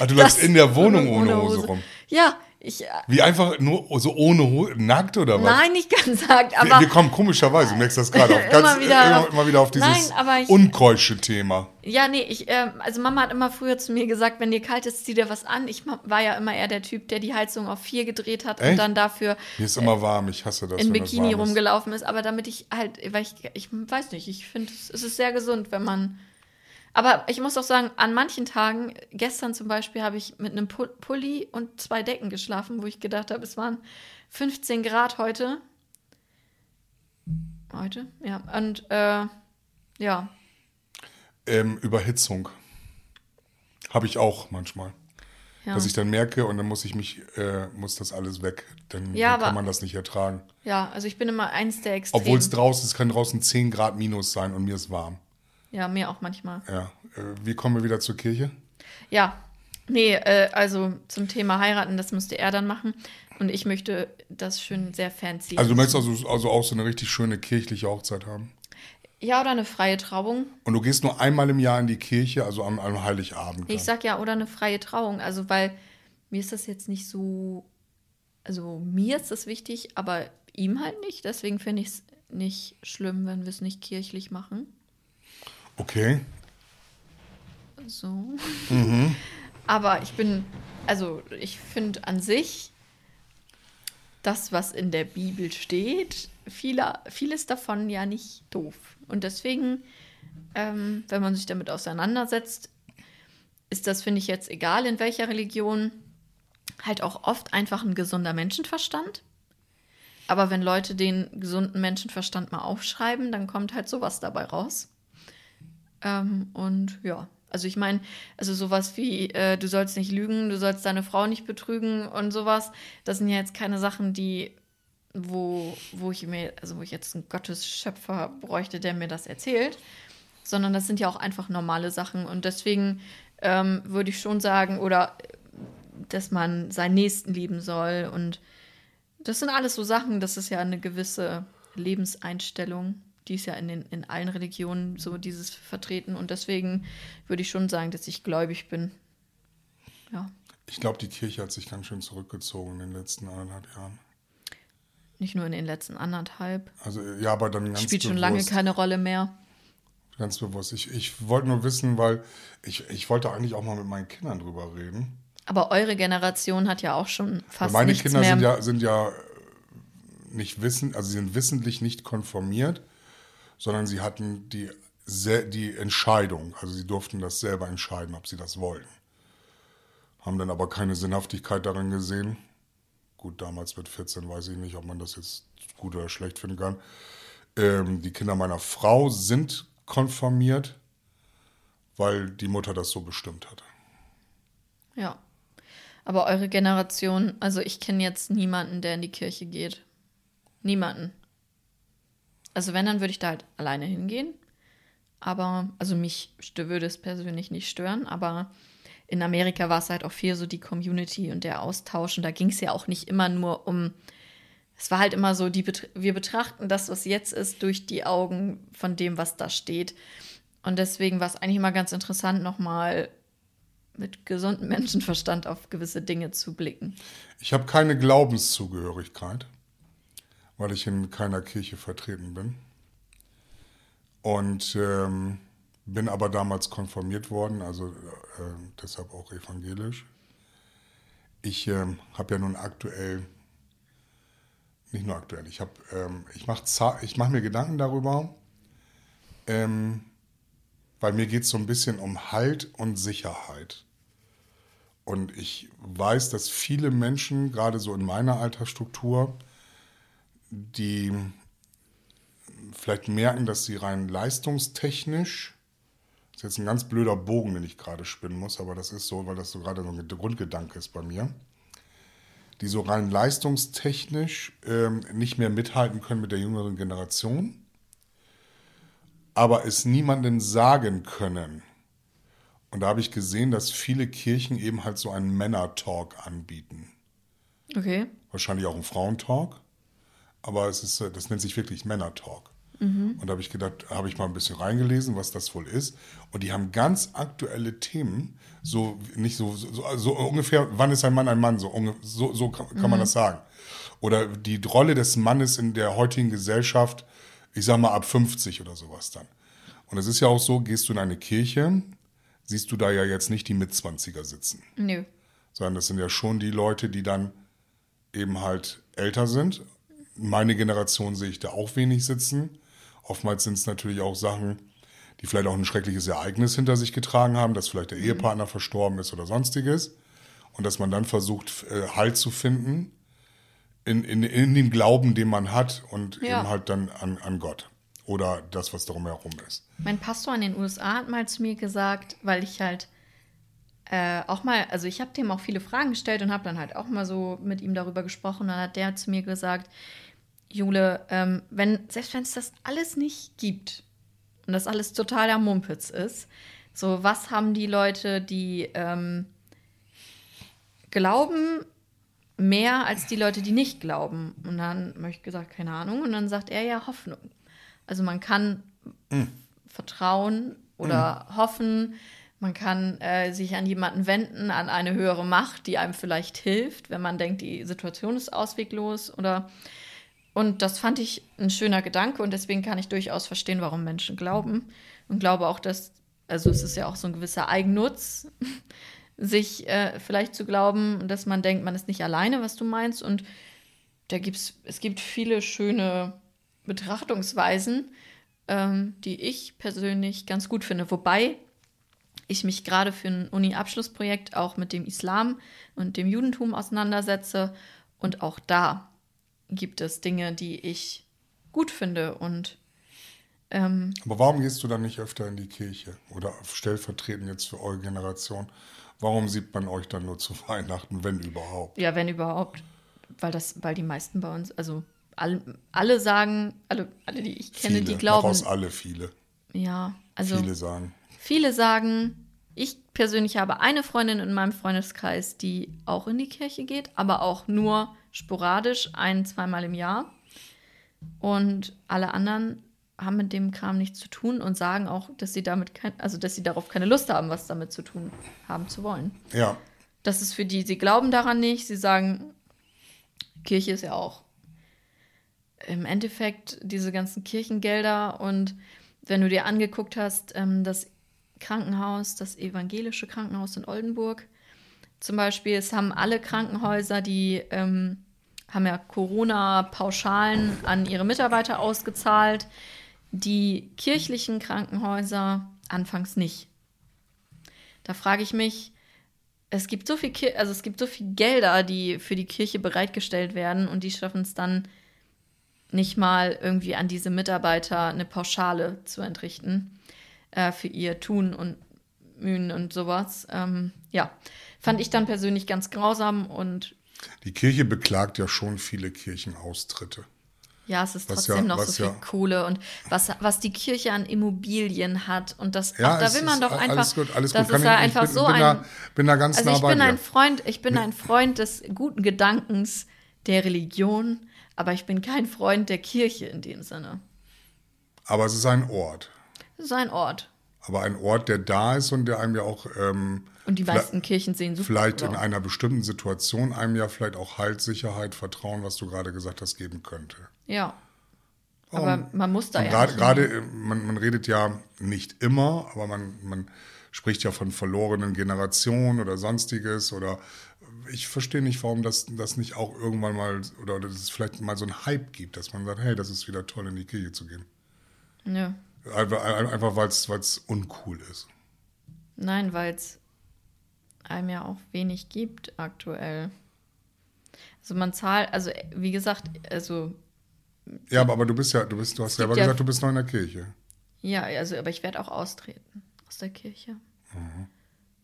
Ah, du läufst in der Wohnung ohne Hose rum. Ja, ich. äh, Wie einfach nur so ohne nackt oder was? Nein, nicht ganz Wir, aber. wir kommen komischerweise, du merkst das gerade, auf Immer ganz, wieder immer, auf- immer wieder auf dieses Nein, ich- unkeusche Thema. Ja, nee, ich, ähm, also Mama hat immer früher zu mir gesagt, wenn dir kalt ist, zieh dir was an. Ich war ja immer eher der Typ, der die Heizung auf vier gedreht hat und Echt? dann dafür Mir ist immer warm, ich hasse das. in Bikini rumgelaufen ist. Aber damit ich halt, weil ich, ich weiß nicht, ich finde, es es ist sehr gesund, wenn man. Aber ich muss auch sagen, an manchen Tagen, gestern zum Beispiel, habe ich mit einem Pu- Pulli und zwei Decken geschlafen, wo ich gedacht habe, es waren 15 Grad heute. Heute? Ja. Und äh, ja, Ähm, Überhitzung. Habe ich auch manchmal. Ja. Dass ich dann merke und dann muss ich mich, äh, muss das alles weg. Dann, Ja, dann kann aber- man das nicht ertragen. Ja, also ich bin immer eins der Extremen. Obwohl es draußen, es kann draußen 10 Grad minus sein und mir ist warm. Ja, mir auch manchmal. Ja. Äh, wie kommen wir wieder zur Kirche? Ja, nee, äh, also zum Thema heiraten, das müsste er dann machen. Und ich möchte das schön sehr fancy. Also du möchtest also, also auch so eine richtig schöne kirchliche Hochzeit haben. ja, oder eine freie Trauung. Und du gehst nur einmal im Jahr in die Kirche, also am, am Heiligabend. Ich dann. sag ja, oder eine freie Trauung. Also, weil mir ist das jetzt nicht so. Also, mir ist das wichtig, aber ihm halt nicht. Deswegen finde ich es nicht schlimm, wenn wir es nicht kirchlich machen. Okay. So. Aber ich bin, also ich finde an sich das, was in der Bibel steht, viele, vieles davon ja nicht doof. Und deswegen, ähm, wenn man sich damit auseinandersetzt, ist das, finde ich jetzt egal, in welcher Religion, halt auch oft einfach ein gesunder Menschenverstand. Aber wenn Leute den gesunden Menschenverstand mal aufschreiben, dann kommt halt sowas dabei raus. Ähm, und ja, also ich meine, also sowas wie, äh, du sollst nicht lügen, du sollst deine Frau nicht betrügen und sowas, das sind ja jetzt keine Sachen, die, wo, wo ich mir, also wo ich jetzt einen Gottesschöpfer bräuchte, der mir das erzählt, sondern das sind ja auch einfach normale Sachen. Und deswegen ähm, würde ich schon sagen, oder dass man seinen Nächsten lieben soll. Und das sind alles so Sachen, das ist ja eine gewisse Lebenseinstellung, die ist ja in, den, in allen Religionen so dieses vertreten. Und deswegen würde ich schon sagen, dass ich gläubig bin. Ja, Ich glaube, die Kirche hat sich ganz schön zurückgezogen in den letzten anderthalb Jahren. nicht nur in den letzten anderthalb. Also ja, aber dann ganz Spielt schon bewusst. lange keine Rolle mehr. Ganz bewusst. Ich, ich wollte nur wissen, weil ich, ich wollte eigentlich auch mal mit meinen Kindern drüber reden. Aber eure Generation hat ja auch schon fast meine nichts Kinder mehr. sind ja, sind ja nicht wissen, also sie sind wissentlich nicht konformiert, sondern sie hatten die, die Entscheidung, also sie durften das selber entscheiden, ob sie das wollen. Haben dann aber keine Sinnhaftigkeit darin gesehen. Gut, damals mit 14 weiß ich nicht, ob man das jetzt gut oder schlecht finden kann. Ähm, die Kinder meiner Frau sind konformiert, weil die Mutter das so bestimmt hat. Ja. Aber eure Generation, also ich kenne jetzt niemanden, der in die Kirche geht. Niemanden. Also wenn, dann würde ich da halt alleine hingehen. Aber, also mich würde es persönlich nicht stören, aber in Amerika war es halt auch viel so die Community und der Austausch und da ging es ja auch nicht immer nur um, es war halt immer so, die, wir betrachten das, was jetzt ist, durch die Augen von dem, was da steht. Und deswegen war es eigentlich immer ganz interessant, nochmal mit gesundem Menschenverstand auf gewisse Dinge zu blicken. Ich habe keine Glaubenszugehörigkeit, weil ich in keiner Kirche vertreten bin. Und ähm, bin aber damals konformiert worden, also äh, deshalb auch evangelisch. Ich ähm, habe ja nun aktuell, nicht nur aktuell, ich, ähm, ich mache mach mir Gedanken darüber, ähm, weil mir geht es so ein bisschen um Halt und Sicherheit. Und ich weiß, dass viele Menschen, gerade so in meiner Altersstruktur, die vielleicht merken, dass sie rein leistungstechnisch, das ist jetzt ein ganz blöder Bogen, den ich gerade spinnen muss, aber das ist so, weil das so gerade so ein Grundgedanke ist bei mir, die so rein leistungstechnisch ähm, nicht mehr mithalten können mit der jüngeren Generation, aber es niemandem sagen können, und da habe ich gesehen, dass viele Kirchen eben halt so einen Männer-Talk anbieten. Okay. Wahrscheinlich auch einen Frauentalk. Aber es ist, äh, das nennt sich wirklich Männer-Talk. Und da habe ich gedacht, habe ich mal ein bisschen reingelesen, was das wohl ist. Und die haben ganz aktuelle Themen, so nicht so, so, so ungefähr, wann ist ein Mann ein Mann? So, so, so kann, kann man das sagen. Oder die Rolle des Mannes in der heutigen Gesellschaft, ich sag mal ab 50 oder sowas dann. Und es ist ja auch so, gehst du in eine Kirche, siehst du da ja jetzt nicht die Mitzwanziger sitzen Nö. sondern das sind ja schon die Leute, die dann eben halt älter sind. Meine Generation sehe ich da auch wenig sitzen. Oftmals sind es natürlich auch Sachen, die vielleicht auch ein schreckliches Ereignis hinter sich getragen haben, dass vielleicht der Ehepartner verstorben ist oder sonstiges. Und dass man dann versucht, äh, Halt zu finden in, in, in dem Glauben, den man hat und Ja. eben halt dann an, an Gott oder das, was darum herum ist. Mein Pastor in den USA hat mal zu mir gesagt, weil ich halt äh, auch mal, also ich habe dem auch viele Fragen gestellt und habe dann halt auch mal so mit ihm darüber gesprochen. Und dann hat der zu mir gesagt, Jule, ähm, wenn, selbst wenn es das alles nicht gibt und das alles totaler Mumpitz ist, so was haben die Leute, die ähm, glauben, mehr als die Leute, die nicht glauben? Und dann habe ich gesagt, keine Ahnung. Und dann sagt er ja Hoffnung. Also man kann Hm. vertrauen oder hoffen, man kann äh, sich an jemanden wenden, an eine höhere Macht, die einem vielleicht hilft, wenn man denkt, die Situation ist ausweglos oder und das fand ich ein schöner Gedanke und deswegen kann ich durchaus verstehen, warum Menschen glauben und glaube auch, dass also es ist ja auch so ein gewisser Eigennutz, sich äh, vielleicht zu glauben, dass man denkt, man ist nicht alleine, was du meinst und da gibt's es gibt viele schöne Betrachtungsweisen, ähm, die ich persönlich ganz gut finde. Wobei ich mich gerade für ein Uni-Abschlussprojekt auch mit dem Islam und dem Judentum auseinandersetze. Und auch da gibt es Dinge, die ich gut finde. Und ähm, Aber warum gehst du dann nicht öfter in die Kirche? Oder stellvertretend jetzt für eure Generation? Warum sieht man euch dann nur zu Weihnachten, wenn überhaupt? ja, wenn überhaupt, weil das, weil die meisten bei uns, also alle, alle sagen, alle, alle, die ich kenne, viele. die glauben. aus alle viele. Ja, also viele sagen. Viele sagen, ich persönlich habe eine Freundin in meinem Freundeskreis, die auch in die Kirche geht, aber auch nur sporadisch, ein-, zweimal im Jahr. Und alle anderen haben mit dem Kram nichts zu tun und sagen auch, dass sie damit kein, also dass sie darauf keine Lust haben, was damit zu tun haben zu wollen. Ja, Das ist für die, sie glauben daran nicht, sie sagen, Kirche ist ja auch im Endeffekt diese ganzen Kirchengelder und wenn du dir angeguckt hast, ähm, das Krankenhaus, das evangelische Krankenhaus in Oldenburg zum Beispiel, es haben alle Krankenhäuser, die ähm, haben ja Corona-Pauschalen an ihre Mitarbeiter ausgezahlt, die kirchlichen Krankenhäuser anfangs nicht. Da frage ich mich, es gibt so viel, Ki- also es gibt so viel Gelder, die für die Kirche bereitgestellt werden und die schaffen es dann nicht mal irgendwie an diese Mitarbeiter eine Pauschale zu entrichten äh, für ihr Tun und Mühen und sowas. Ähm, ja, fand ich dann persönlich ganz grausam und die Kirche beklagt ja schon viele Kirchenaustritte. ja, es ist Was trotzdem ja- noch so viel ja- Kohle und was, was die Kirche an Immobilien hat und das, Ja, ach, da will man doch alles einfach, gut, alles das gut. Ist ja einfach bin- so bin ein, da- bin da ganz also nah ich bin dir. ein Freund, ich bin ein Freund des guten Gedankens der Religion, aber ich bin kein Freund der Kirche in dem Sinne. Aber es ist ein Ort. Es ist ein Ort Aber ein Ort, der da ist und der einem ja auch ähm, und die meisten Kirchen sehen super vielleicht in einer bestimmten Situation einem ja vielleicht auch Halt, Sicherheit, Vertrauen, was du gerade gesagt hast, geben könnte. Ja. Aber man muss da ja gerade, nicht gerade hingehen. äh, man, man redet ja nicht immer, aber man, man spricht ja von verlorenen Generationen oder sonstiges oder ich verstehe nicht, warum das, das nicht auch irgendwann mal oder dass es vielleicht mal so einen Hype gibt, dass man sagt, hey, das ist wieder toll, in die Kirche zu gehen. Nö. Einfach, einfach weil es uncool ist. Nein, weil es einem ja auch wenig gibt aktuell. Also man zahlt, also wie gesagt, also Ja, aber, aber du bist ja, du bist, du hast selber ja- gesagt, du bist noch in der Kirche. ja, also aber ich werde auch austreten aus der Kirche.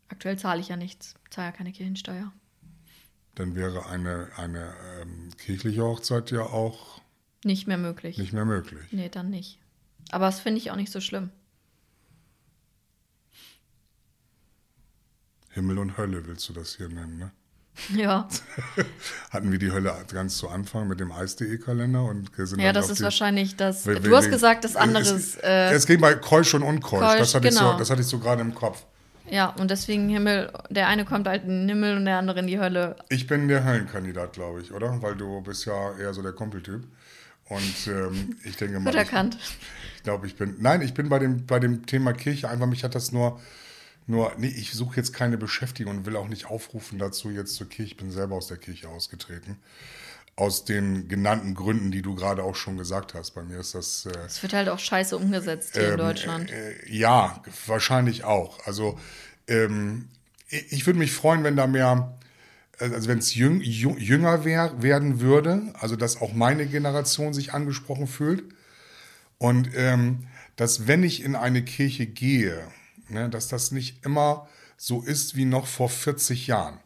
Aktuell zahle ich ja nichts, zahle ja keine Kirchensteuer. Dann wäre eine, eine ähm, kirchliche Hochzeit ja auch Nicht mehr möglich. nicht mehr möglich. Nee, dann nicht. Aber das finde ich auch nicht so schlimm. Himmel und Hölle willst du das hier nennen, ne? Ja, Hatten wir die Hölle ganz zu Anfang mit dem Eis.de-Kalender und sind ja das ist wahrscheinlich das. We- Du hast gesagt, das andere ist. Äh, es ging bei Keusch und Unkeusch. Keusch, das, hatte ich so, genau. das hatte ich so gerade im Kopf. ja, und deswegen Himmel, der eine kommt halt in den Himmel und der andere in die Hölle. Ich bin der Höllenkandidat, glaube ich, oder? Weil du bist ja eher so der Kumpeltyp. Und ähm, ich denke mal, ich, erkannt. ich glaube, ich bin. Nein, ich bin bei dem, bei dem Thema Kirche einfach, mich hat das nur. Nur, nee, ich suche jetzt keine Beschäftigung und will auch nicht aufrufen dazu jetzt zur Kirche. Ich bin selber aus der Kirche ausgetreten. Aus den genannten Gründen, die du gerade auch schon gesagt hast. Bei mir ist das. Äh, Es wird halt auch scheiße umgesetzt hier in Deutschland. Äh, ja, wahrscheinlich auch. Also ähm, ich würde mich freuen, wenn da mehr, also wenn es jüng- jünger wär, werden würde, also dass auch meine Generation sich angesprochen fühlt. Und ähm, dass wenn ich in eine Kirche gehe, ne, dass das nicht immer so ist wie noch vor 40 Jahren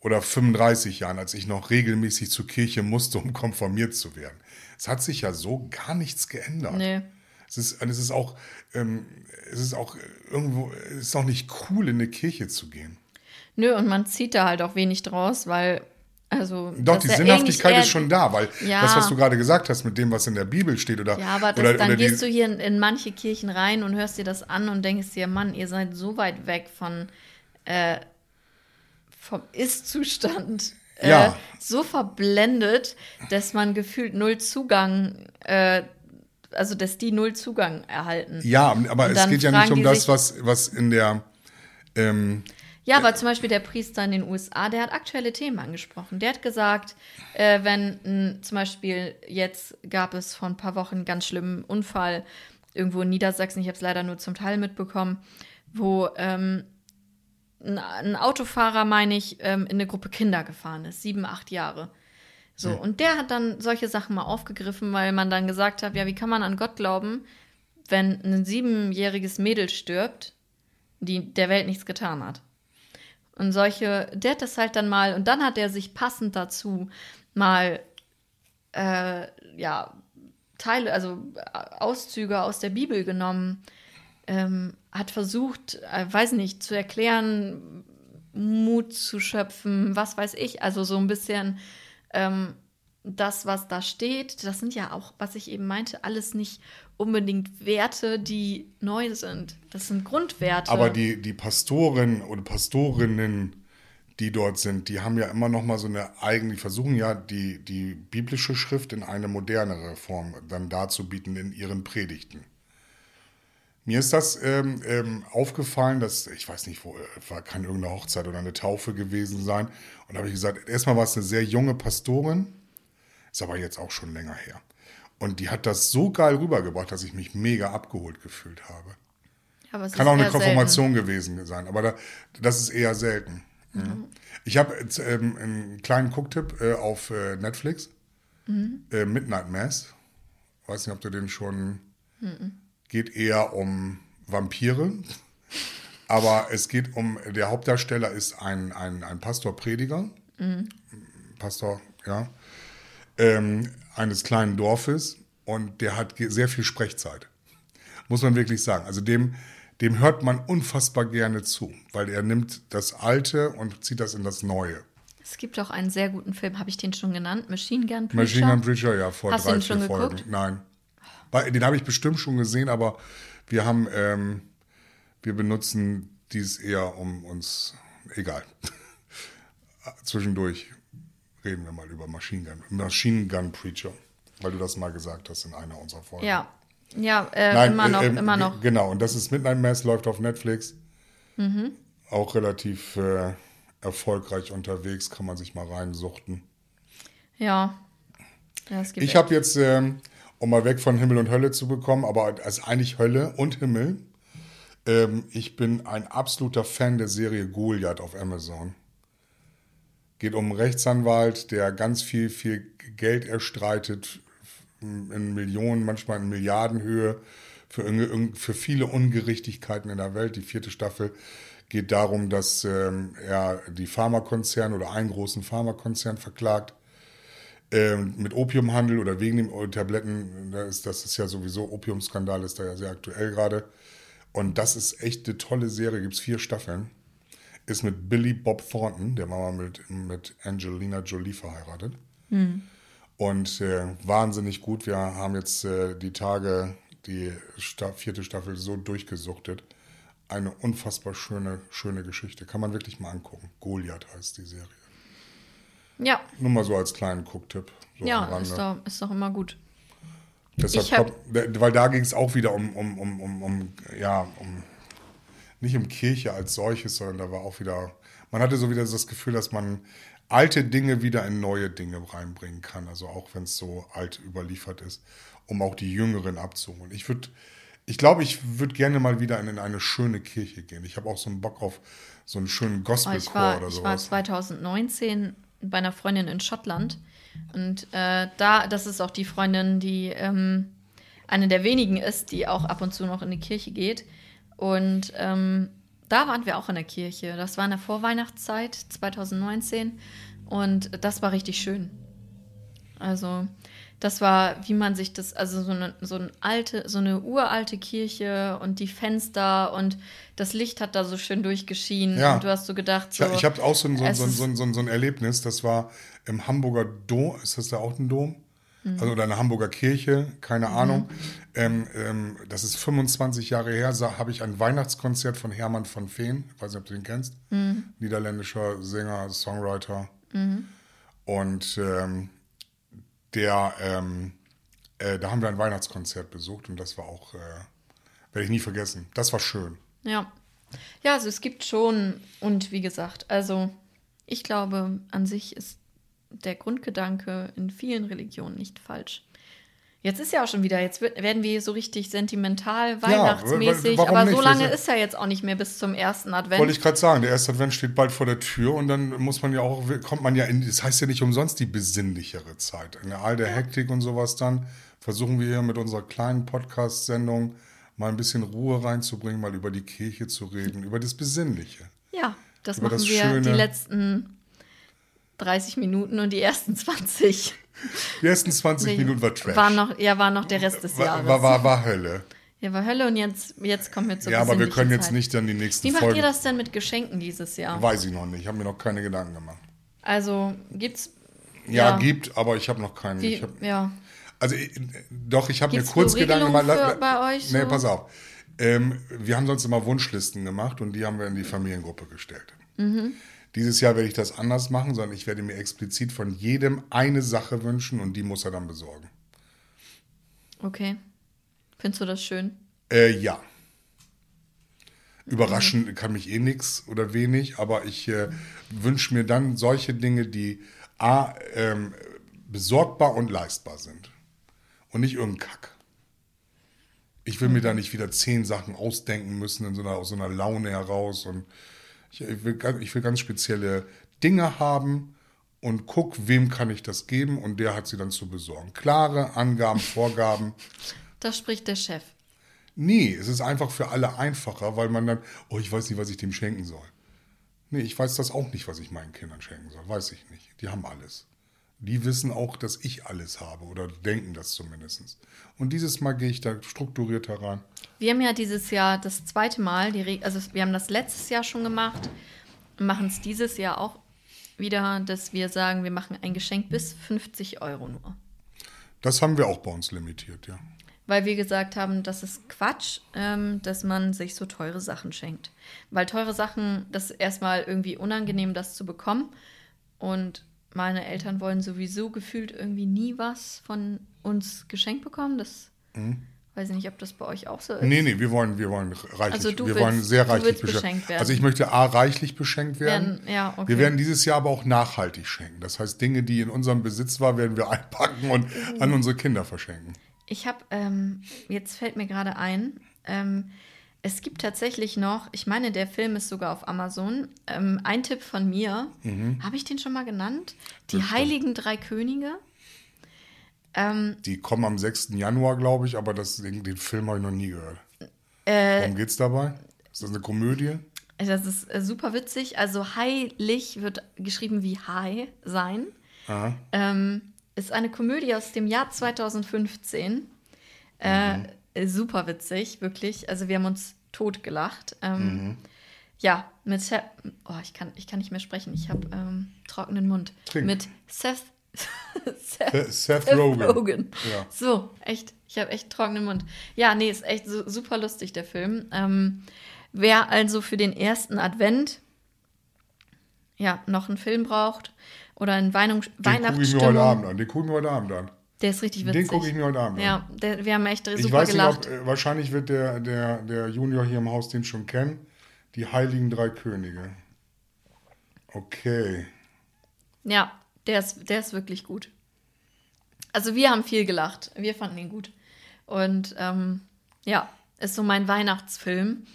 oder 35 Jahren, als ich noch regelmäßig zur Kirche musste, um konformiert zu werden. Es hat sich ja so gar nichts geändert. Nee. Es ist, es ist auch, ähm, es ist auch irgendwo, es ist auch nicht cool, in eine Kirche zu gehen. Nö, und man zieht da halt auch wenig draus, weil, also. Doch, die Sinnhaftigkeit ist schon da, weil Ja. das, was du gerade gesagt hast, mit dem, was in der Bibel steht, oder. Ja, aber das, oder, dann oder gehst du hier in, in manche Kirchen rein und hörst dir das an und denkst dir, Mann, ihr seid so weit weg von äh, vom Ist-Zustand. Äh, Ja. so verblendet, dass man gefühlt null Zugang, äh, also dass die null Zugang erhalten. Ja, aber es geht ja nicht um das, was, was in der. Ähm, Ja, aber zum Beispiel der Priester in den USA, der hat aktuelle Themen angesprochen. Der hat gesagt, äh, wenn n, zum Beispiel jetzt gab es vor ein paar Wochen einen ganz schlimmen Unfall irgendwo in Niedersachsen, ich habe es leider nur zum Teil mitbekommen, wo ähm, ein, ein Autofahrer, meine ich, ähm, in eine Gruppe Kinder gefahren ist, sieben, acht Jahre. So, und der hat dann solche Sachen mal aufgegriffen, weil man dann gesagt hat, ja, wie kann man an Gott glauben, wenn ein siebenjähriges Mädel stirbt, die der Welt nichts getan hat. Und solche, der hat das halt dann mal, und dann hat er sich passend dazu mal, äh, ja, Teile, also äh, Auszüge aus der Bibel genommen, ähm, hat versucht, äh, weiß nicht, zu erklären, Mut zu schöpfen, was weiß ich, also so ein bisschen ähm, das, was da steht, das sind ja auch, was ich eben meinte, alles nicht unbedingt Werte, die neu sind. Das sind Grundwerte. aber die, die Pastoren oder Pastorinnen, die dort sind, die haben ja immer noch mal so eine eigene, die versuchen ja die, die biblische Schrift in eine modernere Form dann darzubieten in ihren Predigten. Mir ist das ähm, ähm, aufgefallen, dass, ich weiß nicht, wo, äh, war, kann irgendeine Hochzeit oder eine Taufe gewesen sein. Und da habe ich gesagt, erstmal war es eine sehr junge Pastorin, ist aber jetzt auch schon länger her. Und die hat das so geil rübergebracht, dass ich mich mega abgeholt gefühlt habe. Aber es Kann auch eine eher selten. Konfirmation gewesen sein, aber da, das ist eher selten. Mhm. Ich habe jetzt, ähm, einen kleinen Gucktipp äh, auf äh, Netflix. Mhm. Äh, Midnight Mass. Weiß nicht, ob du den schon. Mhm. Geht eher um Vampire. Aber es geht um, der Hauptdarsteller ist ein, ein, ein Pastor-Prediger. Mhm. Pastor, ja. Ähm, eines kleinen Dorfes. Und der hat sehr viel Sprechzeit. Muss man wirklich sagen. Also dem, dem hört man unfassbar gerne zu, weil er nimmt das Alte und zieht das in das Neue. Es gibt auch einen sehr guten Film, habe ich den schon genannt? Machine Gun Preacher. Machine Gun Preacher, ja, vor Hast du drei, ihn vier schon Folgen. geguckt? Nein. Den habe ich bestimmt schon gesehen, aber wir haben, ähm, wir benutzen dies eher um uns, egal. Zwischendurch reden wir mal über Machine Gun, Machine Gun Preacher, weil du das mal gesagt hast in einer unserer Folgen. Ja, ja, äh, Nein, immer noch, äh, ähm, immer noch. Mhm. Genau, und das ist Midnight Mass, läuft auf Netflix. Auch relativ äh, erfolgreich unterwegs, kann man sich mal reinsuchten. Ja. ja Ich habe jetzt, ähm, um mal weg von Himmel und Hölle zu bekommen, aber es ist eigentlich Hölle und Himmel. Ähm, ich bin ein absoluter Fan der Serie Goliath auf Amazon. Geht um einen Rechtsanwalt, der ganz viel, viel Geld erstreitet, in Millionen, manchmal in Milliardenhöhe, für, für viele Ungerechtigkeiten in der Welt. Die vierte Staffel geht darum, dass ähm, er die Pharmakonzerne oder einen großen Pharmakonzern verklagt ähm, mit Opiumhandel oder wegen dem Tabletten, das ist, das ist ja sowieso, Opiumskandal ist da ja sehr aktuell gerade. Und das ist echt eine tolle Serie, gibt es vier Staffeln. Ist mit Billy Bob Thornton, der war mal mit, mit Angelina Jolie verheiratet. Und äh, wahnsinnig gut. Wir haben jetzt äh, die Tage die Sta vierte Staffel so durchgesuchtet. Eine unfassbar schöne, schöne Geschichte. Kann man wirklich mal angucken. Goliath heißt die Serie. Ja, Nur mal so als kleinen Gucktipp. So ja, ist doch, ist doch immer gut. Deshalb Ich hab- weil da ging es auch wieder um, um, um, um, um, ja, um, nicht um Kirche als solches, sondern da war auch wieder, man hatte so wieder das Gefühl, dass man alte Dinge wieder in neue Dinge reinbringen kann, also auch wenn es so alt überliefert ist, um auch die Jüngeren abzuholen. Ich würde, ich glaube, ich würde gerne mal wieder in, in eine schöne Kirche gehen. Ich habe auch so einen Bock auf so einen schönen Oh, Gospelchor war, oder ich war sowas. 2019 bei einer Freundin in Schottland. Und äh, da, das ist auch die Freundin, die ähm, eine der wenigen ist, die auch ab und zu noch in die Kirche geht. Und ähm, da waren wir auch in der Kirche. Das war in der Vorweihnachtszeit 2019 und das war richtig schön. Also das war, wie man sich das, also so eine, so eine alte, so eine uralte Kirche und die Fenster und das Licht hat da so schön durchgeschienen. Ja. Und du hast so gedacht, so, Ja, ich habe auch so ein, so, ein, so, ein, so, ein, so ein Erlebnis, das war im Hamburger Dom, ist das da auch ein Dom? Also oder eine Hamburger Kirche, keine Ahnung. Ähm, ähm, das ist 25 Jahre her, habe ich ein Weihnachtskonzert von Hermann von Veen, ich weiß nicht, ob du den kennst, niederländischer Sänger, Songwriter. Und ähm, der, ähm, äh, da haben wir ein Weihnachtskonzert besucht und das war auch, äh, werde ich nie vergessen. Das war schön. Ja. Ja, also es gibt schon, und wie gesagt, also ich glaube, an sich ist der Grundgedanke in vielen Religionen nicht falsch. Jetzt ist ja auch schon wieder, jetzt wird, werden wir so richtig sentimental, weihnachtsmäßig, warum aber nicht? so lange ist ja jetzt auch nicht mehr bis zum ersten Advent. Wollte ich gerade sagen, der erste Advent steht bald vor der Tür und dann muss man ja auch, kommt man ja in, das heißt ja nicht umsonst die besinnlichere Zeit. In all der Hektik und sowas dann versuchen wir hier mit unserer kleinen Podcast-Sendung mal ein bisschen Ruhe reinzubringen, mal über die Kirche zu reden, über das Besinnliche. ja, das über machen das wir Schöne- die letzten 30 Minuten und die ersten 20 Die ersten 20 Minuten war Trash. war noch, ja, war noch der Rest des war, Jahres. war, war, war Hölle. Ja, war Hölle und jetzt, jetzt kommen wir zur Ja, aber wir können jetzt Zeit. nicht dann die nächsten Wie macht Folgen. ihr das denn mit Geschenken dieses Jahr? Weiß ich noch nicht. Ich habe mir noch keine Gedanken gemacht. Also gibt's. Ja, gibt, aber ich habe noch keinen. Wie, Ich hab, ja. Also ich, doch, ich habe mir kurz Gedanken gemacht. Für- bei euch Nee, so? pass auf. Ähm, wir haben sonst immer Wunschlisten gemacht und die haben wir in die Familiengruppe gestellt. Mhm. Dieses Jahr werde ich das anders machen, sondern ich werde mir explizit von jedem eine Sache wünschen und die muss er dann besorgen. Okay. Findest du das schön? Äh, ja. Überraschen kann mich eh nix oder wenig, aber ich äh, wünsche mir dann solche Dinge, die A, ähm, besorgbar und leistbar sind. Und nicht irgendein Kack. Ich will mir da nicht wieder zehn Sachen ausdenken müssen in so einer, aus so einer Laune heraus. Und ich, ich, will, ganz- ich will ganz spezielle Dinge haben und guck, wem kann ich das geben und der hat sie dann zu besorgen. Klare Angaben, Vorgaben. Da spricht der Chef. Nee, es ist einfach für alle einfacher, weil man dann, oh, ich weiß nicht, was ich dem schenken soll. Nee, ich weiß das auch nicht, was ich meinen Kindern schenken soll. Weiß ich nicht. Die haben alles. Die wissen auch, dass ich alles habe oder denken das zumindest. Und dieses Mal gehe ich da strukturiert heran. Wir haben ja dieses Jahr das zweite Mal, also wir haben das letztes Jahr schon gemacht machen es dieses Jahr auch wieder, dass wir sagen, wir machen ein Geschenk bis 50 Euro nur. Das haben wir auch bei uns limitiert, ja. Weil wir gesagt haben, das ist Quatsch, ähm, dass man sich so teure Sachen schenkt. Weil teure Sachen, das ist erstmal irgendwie unangenehm, das zu bekommen. Und meine Eltern wollen sowieso gefühlt irgendwie nie was von uns geschenkt bekommen. Das weiß ich nicht, ob das bei euch auch so ist. Mhm. Nee, nee, wir wollen, wir wollen reichlich, Also du wir willst- wollen sehr reichlich beschenkt, beschenkt werden. Also ich möchte A, reichlich beschenkt werden. Werden- ja, okay. Wir werden dieses Jahr aber auch nachhaltig schenken. Das heißt, Dinge, die in unserem Besitz waren, werden wir einpacken und Mhm. an unsere Kinder verschenken. Ich habe, ähm, jetzt fällt mir gerade ein, ähm, es gibt tatsächlich noch, ich meine, der Film ist sogar auf Amazon, ähm, ein Tipp von mir, habe ich den schon mal genannt? Die Bestimmt. Heiligen Drei Könige. Ähm, Die kommen am 6. Januar, glaube ich, aber das, den, den Film habe ich noch nie gehört. Äh, Worum geht's dabei? Ist das eine Komödie? das ist äh, super witzig. Also heilig wird geschrieben wie High sein. Aha. Ähm, ist eine Komödie aus dem Jahr 2015. Äh, Super witzig, wirklich. Also wir haben uns totgelacht. Ähm, Ja, mit Seth, oh, ich kann, ich kann nicht mehr sprechen. Ich habe ähm, trockenen Mund. Trink. Mit Seth, Seth, Seth- Seth Rogen. Ja. So, echt. Ich habe echt trockenen Mund. Ja, nee, ist echt su super lustig, der Film. Ähm, wer also für den ersten Advent ja, noch einen Film braucht oder einen Weinung Den gucke ich mir heute Weihnachtsstimmung, Abend an. Den gucke ich mir heute Abend an. Der ist richtig Den witzig. gucke ich mir heute Abend an. Ja, der, wir haben echt super Ich weiß gelacht. nicht, ob, äh, wahrscheinlich wird der, der, der Junior hier im Haus den schon kennen. Die Heiligen Drei Könige. Okay. Ja, der ist, der ist wirklich gut. Also wir haben viel gelacht. Wir fanden ihn gut. Und ähm, ja, ist so mein Weihnachtsfilm.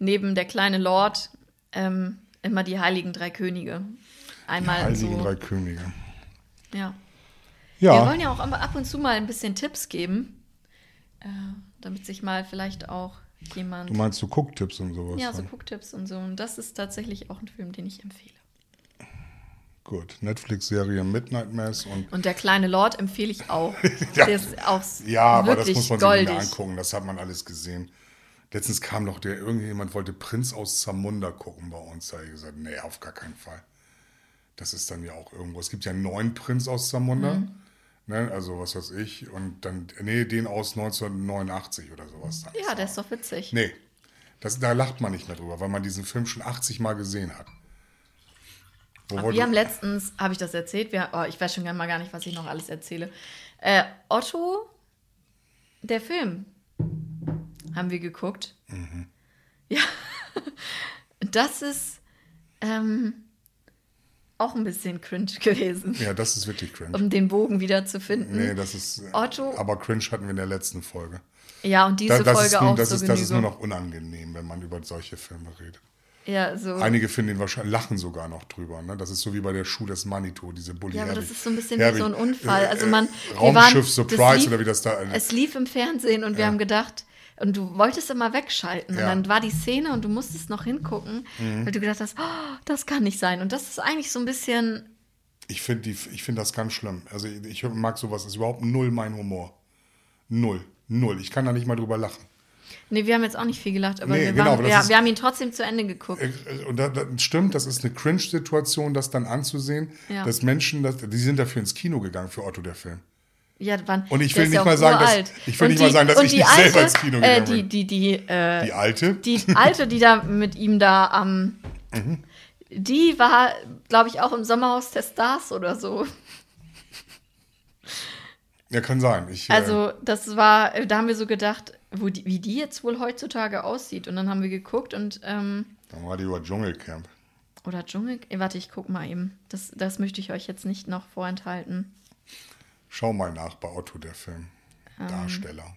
Neben der kleine Lord ähm, immer die Heiligen Drei Könige. Einmal Heiligen so. Drei Könige. Ja. Wir Ja, wollen ja auch ab und zu mal ein bisschen Tipps geben, äh, damit sich mal vielleicht auch jemand. Du meinst so Gucktipps und sowas? ja, so dann? Gucktipps und so. Und das ist tatsächlich auch ein Film, den ich empfehle. Gut. Netflix-Serie Midnight Mass und Und der kleine Lord empfehle ich auch. Ja. Der ist auch Ja, aber das muss man sich goldig. nicht angucken. Das hat man alles gesehen. Letztens kam noch der, irgendjemand wollte Prinz aus Zamunda gucken bei uns. Da habe ich gesagt, nee, auf gar keinen Fall. Das ist dann ja auch irgendwo. Es gibt ja einen neuen Prinz aus Zamunda. Mhm. Ne, also was weiß ich. Und dann, nee, den aus 1989 oder sowas. Dann. Ja, der ist doch witzig. Nee, das, da lacht man nicht mehr drüber, weil man diesen Film schon 80 Mal gesehen hat. Wir haben letztens, habe ich das erzählt? Wir, oh, ich weiß schon mal gar nicht, was ich noch alles erzähle. Äh, Otto, der Film, haben wir geguckt. Mhm. Ja, das ist ähm, auch ein bisschen cringe gewesen, ja, das ist wirklich cringe. um den Bogen wieder zu finden. Nee, das ist. Otto- Aber cringe hatten wir in der letzten Folge. Ja, und diese Da, das, Folge nun, auch das, so ist, das ist nur noch unangenehm, wenn man über solche Filme redet. Ja, so. Einige finden ihn wahrscheinlich, lachen sogar noch drüber. Ne? Das ist so wie bei der Schuh des Manitou, diese Bulli. Ja, aber das Herbig- ist so ein bisschen wie Herbig- so ein Unfall. Also äh, man, äh, Raumschiff waren, das Surprise lief, oder wie das da. Es lief im Fernsehen und wir haben gedacht, und du wolltest immer wegschalten. Ja. Mhm. Und dann war die Szene und du musstest noch hingucken, weil du gedacht hast, oh, das kann nicht sein. Und das ist eigentlich so ein bisschen, Ich finde find das ganz schlimm. Also ich, mag sowas, das ist überhaupt null mein Humor. Null. Null. Ich kann da nicht mal drüber lachen. nee, wir haben jetzt auch nicht viel gelacht, aber Nee, wir, genau, waren, das ja, ist- wir haben ihn trotzdem zu Ende geguckt. Äh, Und da, das stimmt, das ist eine Cringe-Situation, das dann anzusehen, Ja. dass Menschen, das, die sind dafür ins Kino gegangen für Otto, der Film. Ja, wann, Und ich will nicht ja mal sagen, dass- ich will Und nicht mal sagen, dass und ich die nicht selber ins Kino äh, gegangen die, bin. die, die, äh, Die alte? die alte, die da mit ihm da am. Mhm. Die war, glaube ich, auch im Sommerhaus der Stars oder so. Ja, kann sein. Ich, äh, Also, das war, äh, da haben wir so gedacht, wo die, wie die jetzt wohl heutzutage aussieht. Und dann haben wir geguckt und, ähm, dann war die über Dschungelcamp. oder Dschungel, äh, warte, ich guck mal eben. Das, das möchte ich euch jetzt nicht noch vorenthalten. Schau mal nach bei Otto, der Film. Ähm. Darsteller.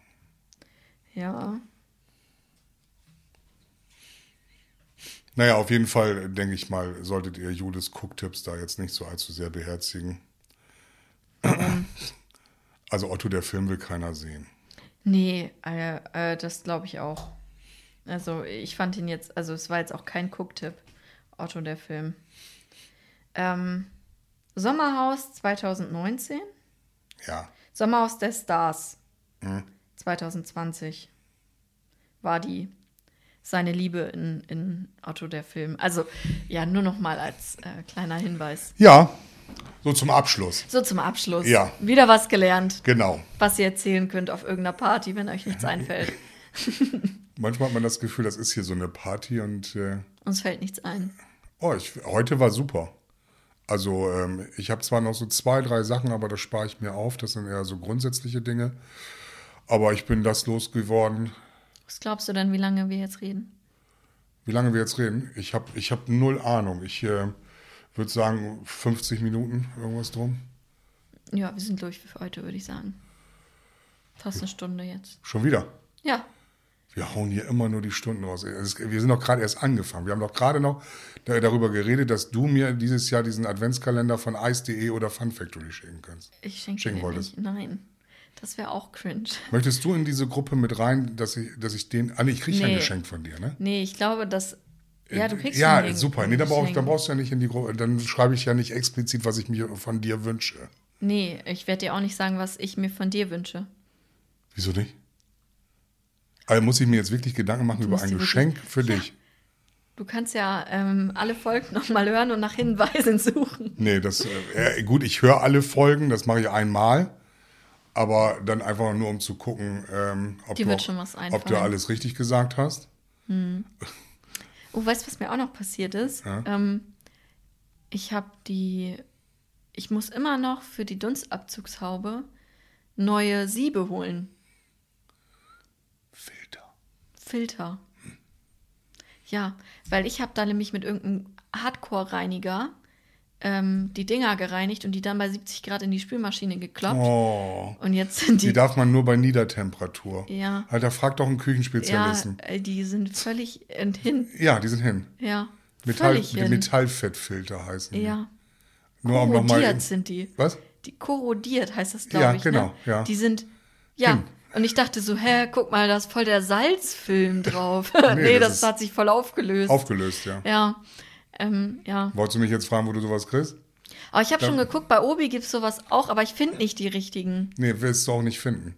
Ja. Naja, auf jeden Fall, denke ich mal, solltet ihr Julis Cooktipps da jetzt nicht so allzu sehr beherzigen. Also Otto, der Film will keiner sehen. Nee, äh, äh, das glaube ich auch. Also, ich fand ihn jetzt, also es war jetzt auch kein Gucktipp, Otto der Film. Ähm, Sommerhaus 2019, Ja, Sommerhaus der Stars Mhm. 2020 war die seine Liebe in, in Otto der Film. Also, ja, nur noch mal als äh, kleiner Hinweis. ja, so zum Abschluss. So zum Abschluss. Ja. Wieder was gelernt, Genau. was ihr erzählen könnt auf irgendeiner Party, wenn euch nichts einfällt. Manchmal hat man das Gefühl, das ist hier so eine Party und äh, Uns fällt nichts ein. oh, ich, heute war super. Also ähm, ich habe zwar noch so zwei, drei Sachen, aber das spare ich mir auf. Das sind eher so grundsätzliche Dinge. Aber ich bin das losgeworden. Was glaubst du denn, wie lange wir jetzt reden? Wie lange wir jetzt reden? Ich habe ich hab null Ahnung. Ich äh, würde sagen 50 Minuten, irgendwas drum. Ja, wir sind durch für heute, würde ich sagen. Fast eine Stunde jetzt. Schon wieder. Ja, Wir hauen hier immer nur die Stunden raus. Wir sind doch gerade erst angefangen. Wir haben doch gerade noch da- darüber geredet, dass du mir dieses Jahr diesen Adventskalender von ice.de oder Fun Factory schicken kannst. ich schenke Schenken dir wolltest. nicht. Nein, das wäre auch cringe. Möchtest du in diese Gruppe mit rein, dass ich, dass ich den. Ah, nee, ich kriege ja ein Nee. Geschenk von dir, ne? Nee, ich glaube, dass. Ja, du kriegst Ja, den- super. Nee, dann, brauch, dann brauchst du ja nicht in die Gruppe. Dann schreibe ich ja nicht explizit, was ich mir von dir wünsche. Nee, ich werde dir auch nicht sagen, was ich mir von dir wünsche. Wieso nicht? Also muss ich mir jetzt wirklich Gedanken machen über musst ein dir wirklich- Geschenk für Ja. dich? Du kannst ja ähm, alle Folgen nochmal hören und nach Hinweisen suchen. Nee, das, äh, gut, ich höre alle Folgen, das mache ich einmal. Aber dann einfach nur, um zu gucken, ähm, ob, du, auch- ob du alles richtig gesagt hast. Oh, weißt du, was mir auch noch passiert ist? Ja. Ähm, ich habe die. Ich muss immer noch für die Dunstabzugshaube neue Siebe holen. Filter. Ja, weil ich habe da nämlich mit irgendeinem Hardcore-Reiniger ähm, die Dinger gereinigt und die dann bei 70 Grad in die Spülmaschine gekloppt. Oh, Und jetzt sind die die. darf man nur bei Niedertemperatur. Ja. Alter, frag doch einen ja, Küchenspezialisten. äh, die sind völlig hin. Ja, die sind hin. Ja. Metall, hin. Metallfettfilter heißen die. Ja. Nur um nochmal. Korrodiert sind die. Was? Die korrodiert heißt das, glaube Ja, ich. genau, Ne? ja. Die sind. Ja. Hin. Und ich dachte so, hä, guck mal, da ist voll der Salzfilm drauf. nee, Nee, das das, hat sich voll aufgelöst. Aufgelöst, ja. ja. Ähm, ja. Wolltest du mich jetzt fragen, wo du sowas kriegst? Aber ich habe schon geguckt, bei Obi gibt es sowas auch, aber ich finde nicht die richtigen. Nee, willst du auch nicht finden.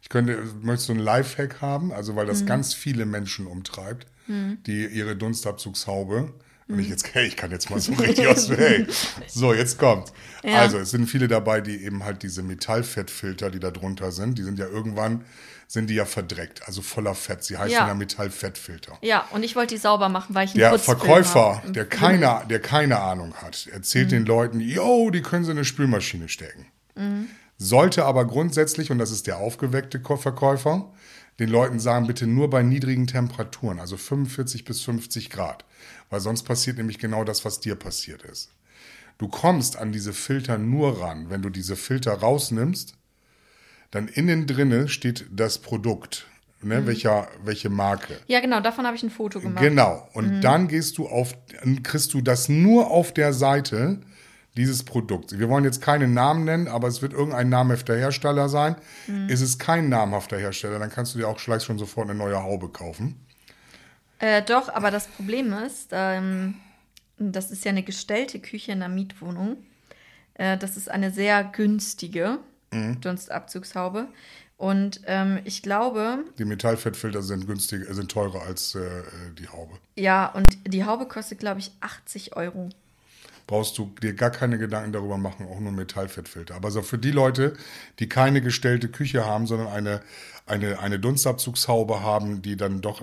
Ich könnte, möchtest du einen Lifehack haben? Also, weil Mhm. das ganz viele Menschen umtreibt, die ihre Dunstabzugshaube. Und Mhm. ich jetzt, hey, ich kann jetzt mal so richtig aus, hey. So, jetzt kommt. Ja. Also, es sind viele dabei, die eben halt diese Metallfettfilter, die da drunter sind, die sind ja irgendwann, sind die ja verdreckt, also voller Fett. Sie heißen ja, Ja. Metallfettfilter. Ja, und ich wollte die sauber machen, weil ich einen Der Verkäufer, hab. der keine, der keine Ahnung hat, erzählt Mhm. den Leuten, yo, die können sie in eine Spülmaschine stecken. Mhm. Sollte aber grundsätzlich, und das ist der aufgeweckte Verkäufer, den Leuten sagen, bitte nur bei niedrigen Temperaturen, also 45 bis 50 Grad. Weil sonst passiert nämlich genau das, was dir passiert ist. Du kommst an diese Filter nur ran, wenn du diese Filter rausnimmst, dann innen drinne steht das Produkt, ne, welcher, welche Marke. Ja, genau, davon habe ich ein Foto gemacht. Genau. Und dann gehst du auf, kriegst du das nur auf der Seite dieses Produkts. Wir wollen jetzt keinen Namen nennen, aber es wird irgendein namhafter Hersteller sein. Ist es kein namhafter Hersteller, dann kannst du dir auch gleich schon sofort eine neue Haube kaufen. Äh, doch, aber das Problem ist, ähm, das ist ja eine gestellte Küche in einer Mietwohnung. Äh, das ist eine sehr günstige Mhm. Dunstabzugshaube. Und ähm, ich glaube, Die Metallfettfilter sind günstiger, sind teurer als äh, äh, die Haube. ja, und die Haube kostet, glaube ich, 80 Euro. Brauchst du dir gar keine Gedanken darüber machen, auch nur Metallfettfilter. Aber so für die Leute, die keine gestellte Küche haben, sondern eine, eine, eine Dunstabzugshaube haben, die dann doch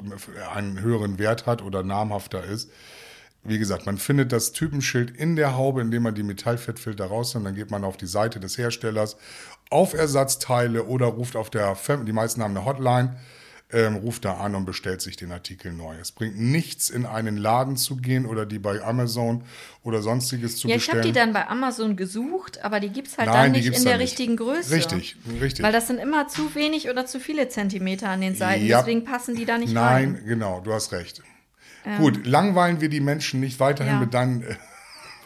einen höheren Wert hat oder namhafter ist, wie gesagt, man findet das Typenschild in der Haube, indem man die Metallfettfilter rausnimmt. Dann geht man auf die Seite des Herstellers auf Ersatzteile oder ruft auf der, die meisten haben eine Hotline, ähm, ruft da an und bestellt sich den Artikel neu. Es bringt nichts, in einen Laden zu gehen oder die bei Amazon oder sonstiges zu Ja, ich habe bestellen. die dann bei Amazon gesucht, aber die gibt es halt Nein, dann nicht in der nicht. richtigen Größe. Richtig, richtig. Weil das sind immer zu wenig oder zu viele Zentimeter an den Seiten. Ja. Deswegen passen die da nicht Nein, rein. genau, du hast recht. Gut, langweilen wir die Menschen nicht weiterhin Ja. mit deinem äh.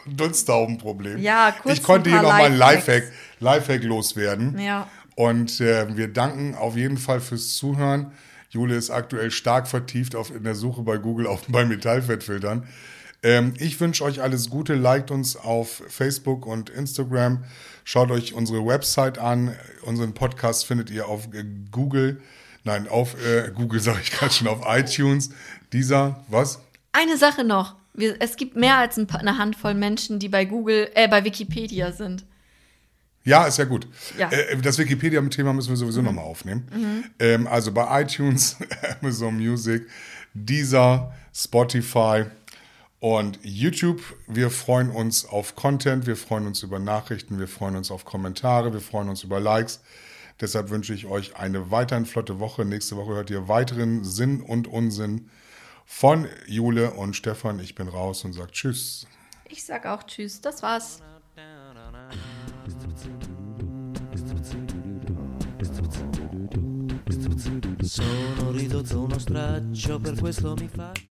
Ja, kurz Ich konnte hier nochmal ein. Lifehack, Lifehack loswerden. Ja. Und äh, wir danken auf jeden Fall fürs Zuhören. Jule ist aktuell stark vertieft auf, in der Suche bei Google auf, bei Metallfettfiltern. Ähm, ich wünsche euch alles Gute. Liked uns auf Facebook und Instagram. Schaut euch unsere Website an. Unseren Podcast findet ihr auf Google. Nein, auf äh, Google sage ich gerade schon, auf iTunes. Dieser, was? Eine Sache noch. Wir, es gibt mehr als ein eine Handvoll Menschen, die bei Google, äh, bei Wikipedia sind. Ja, ist ja gut. Ja. Äh, das Wikipedia-Thema müssen wir sowieso nochmal aufnehmen. Ähm, also bei iTunes, Amazon Music, Deezer, Spotify und YouTube. Wir freuen uns auf Content, wir freuen uns über Nachrichten, wir freuen uns auf Kommentare, wir freuen uns über Likes. Deshalb wünsche ich euch eine weiterhin flotte Woche. Nächste Woche hört ihr weiteren Sinn und Unsinn von Jule und Stefan. Ich bin raus und sage Tschüss. Ich sag auch Tschüss. Das war's. Sono ridotto uno straccio, per questo mi fa...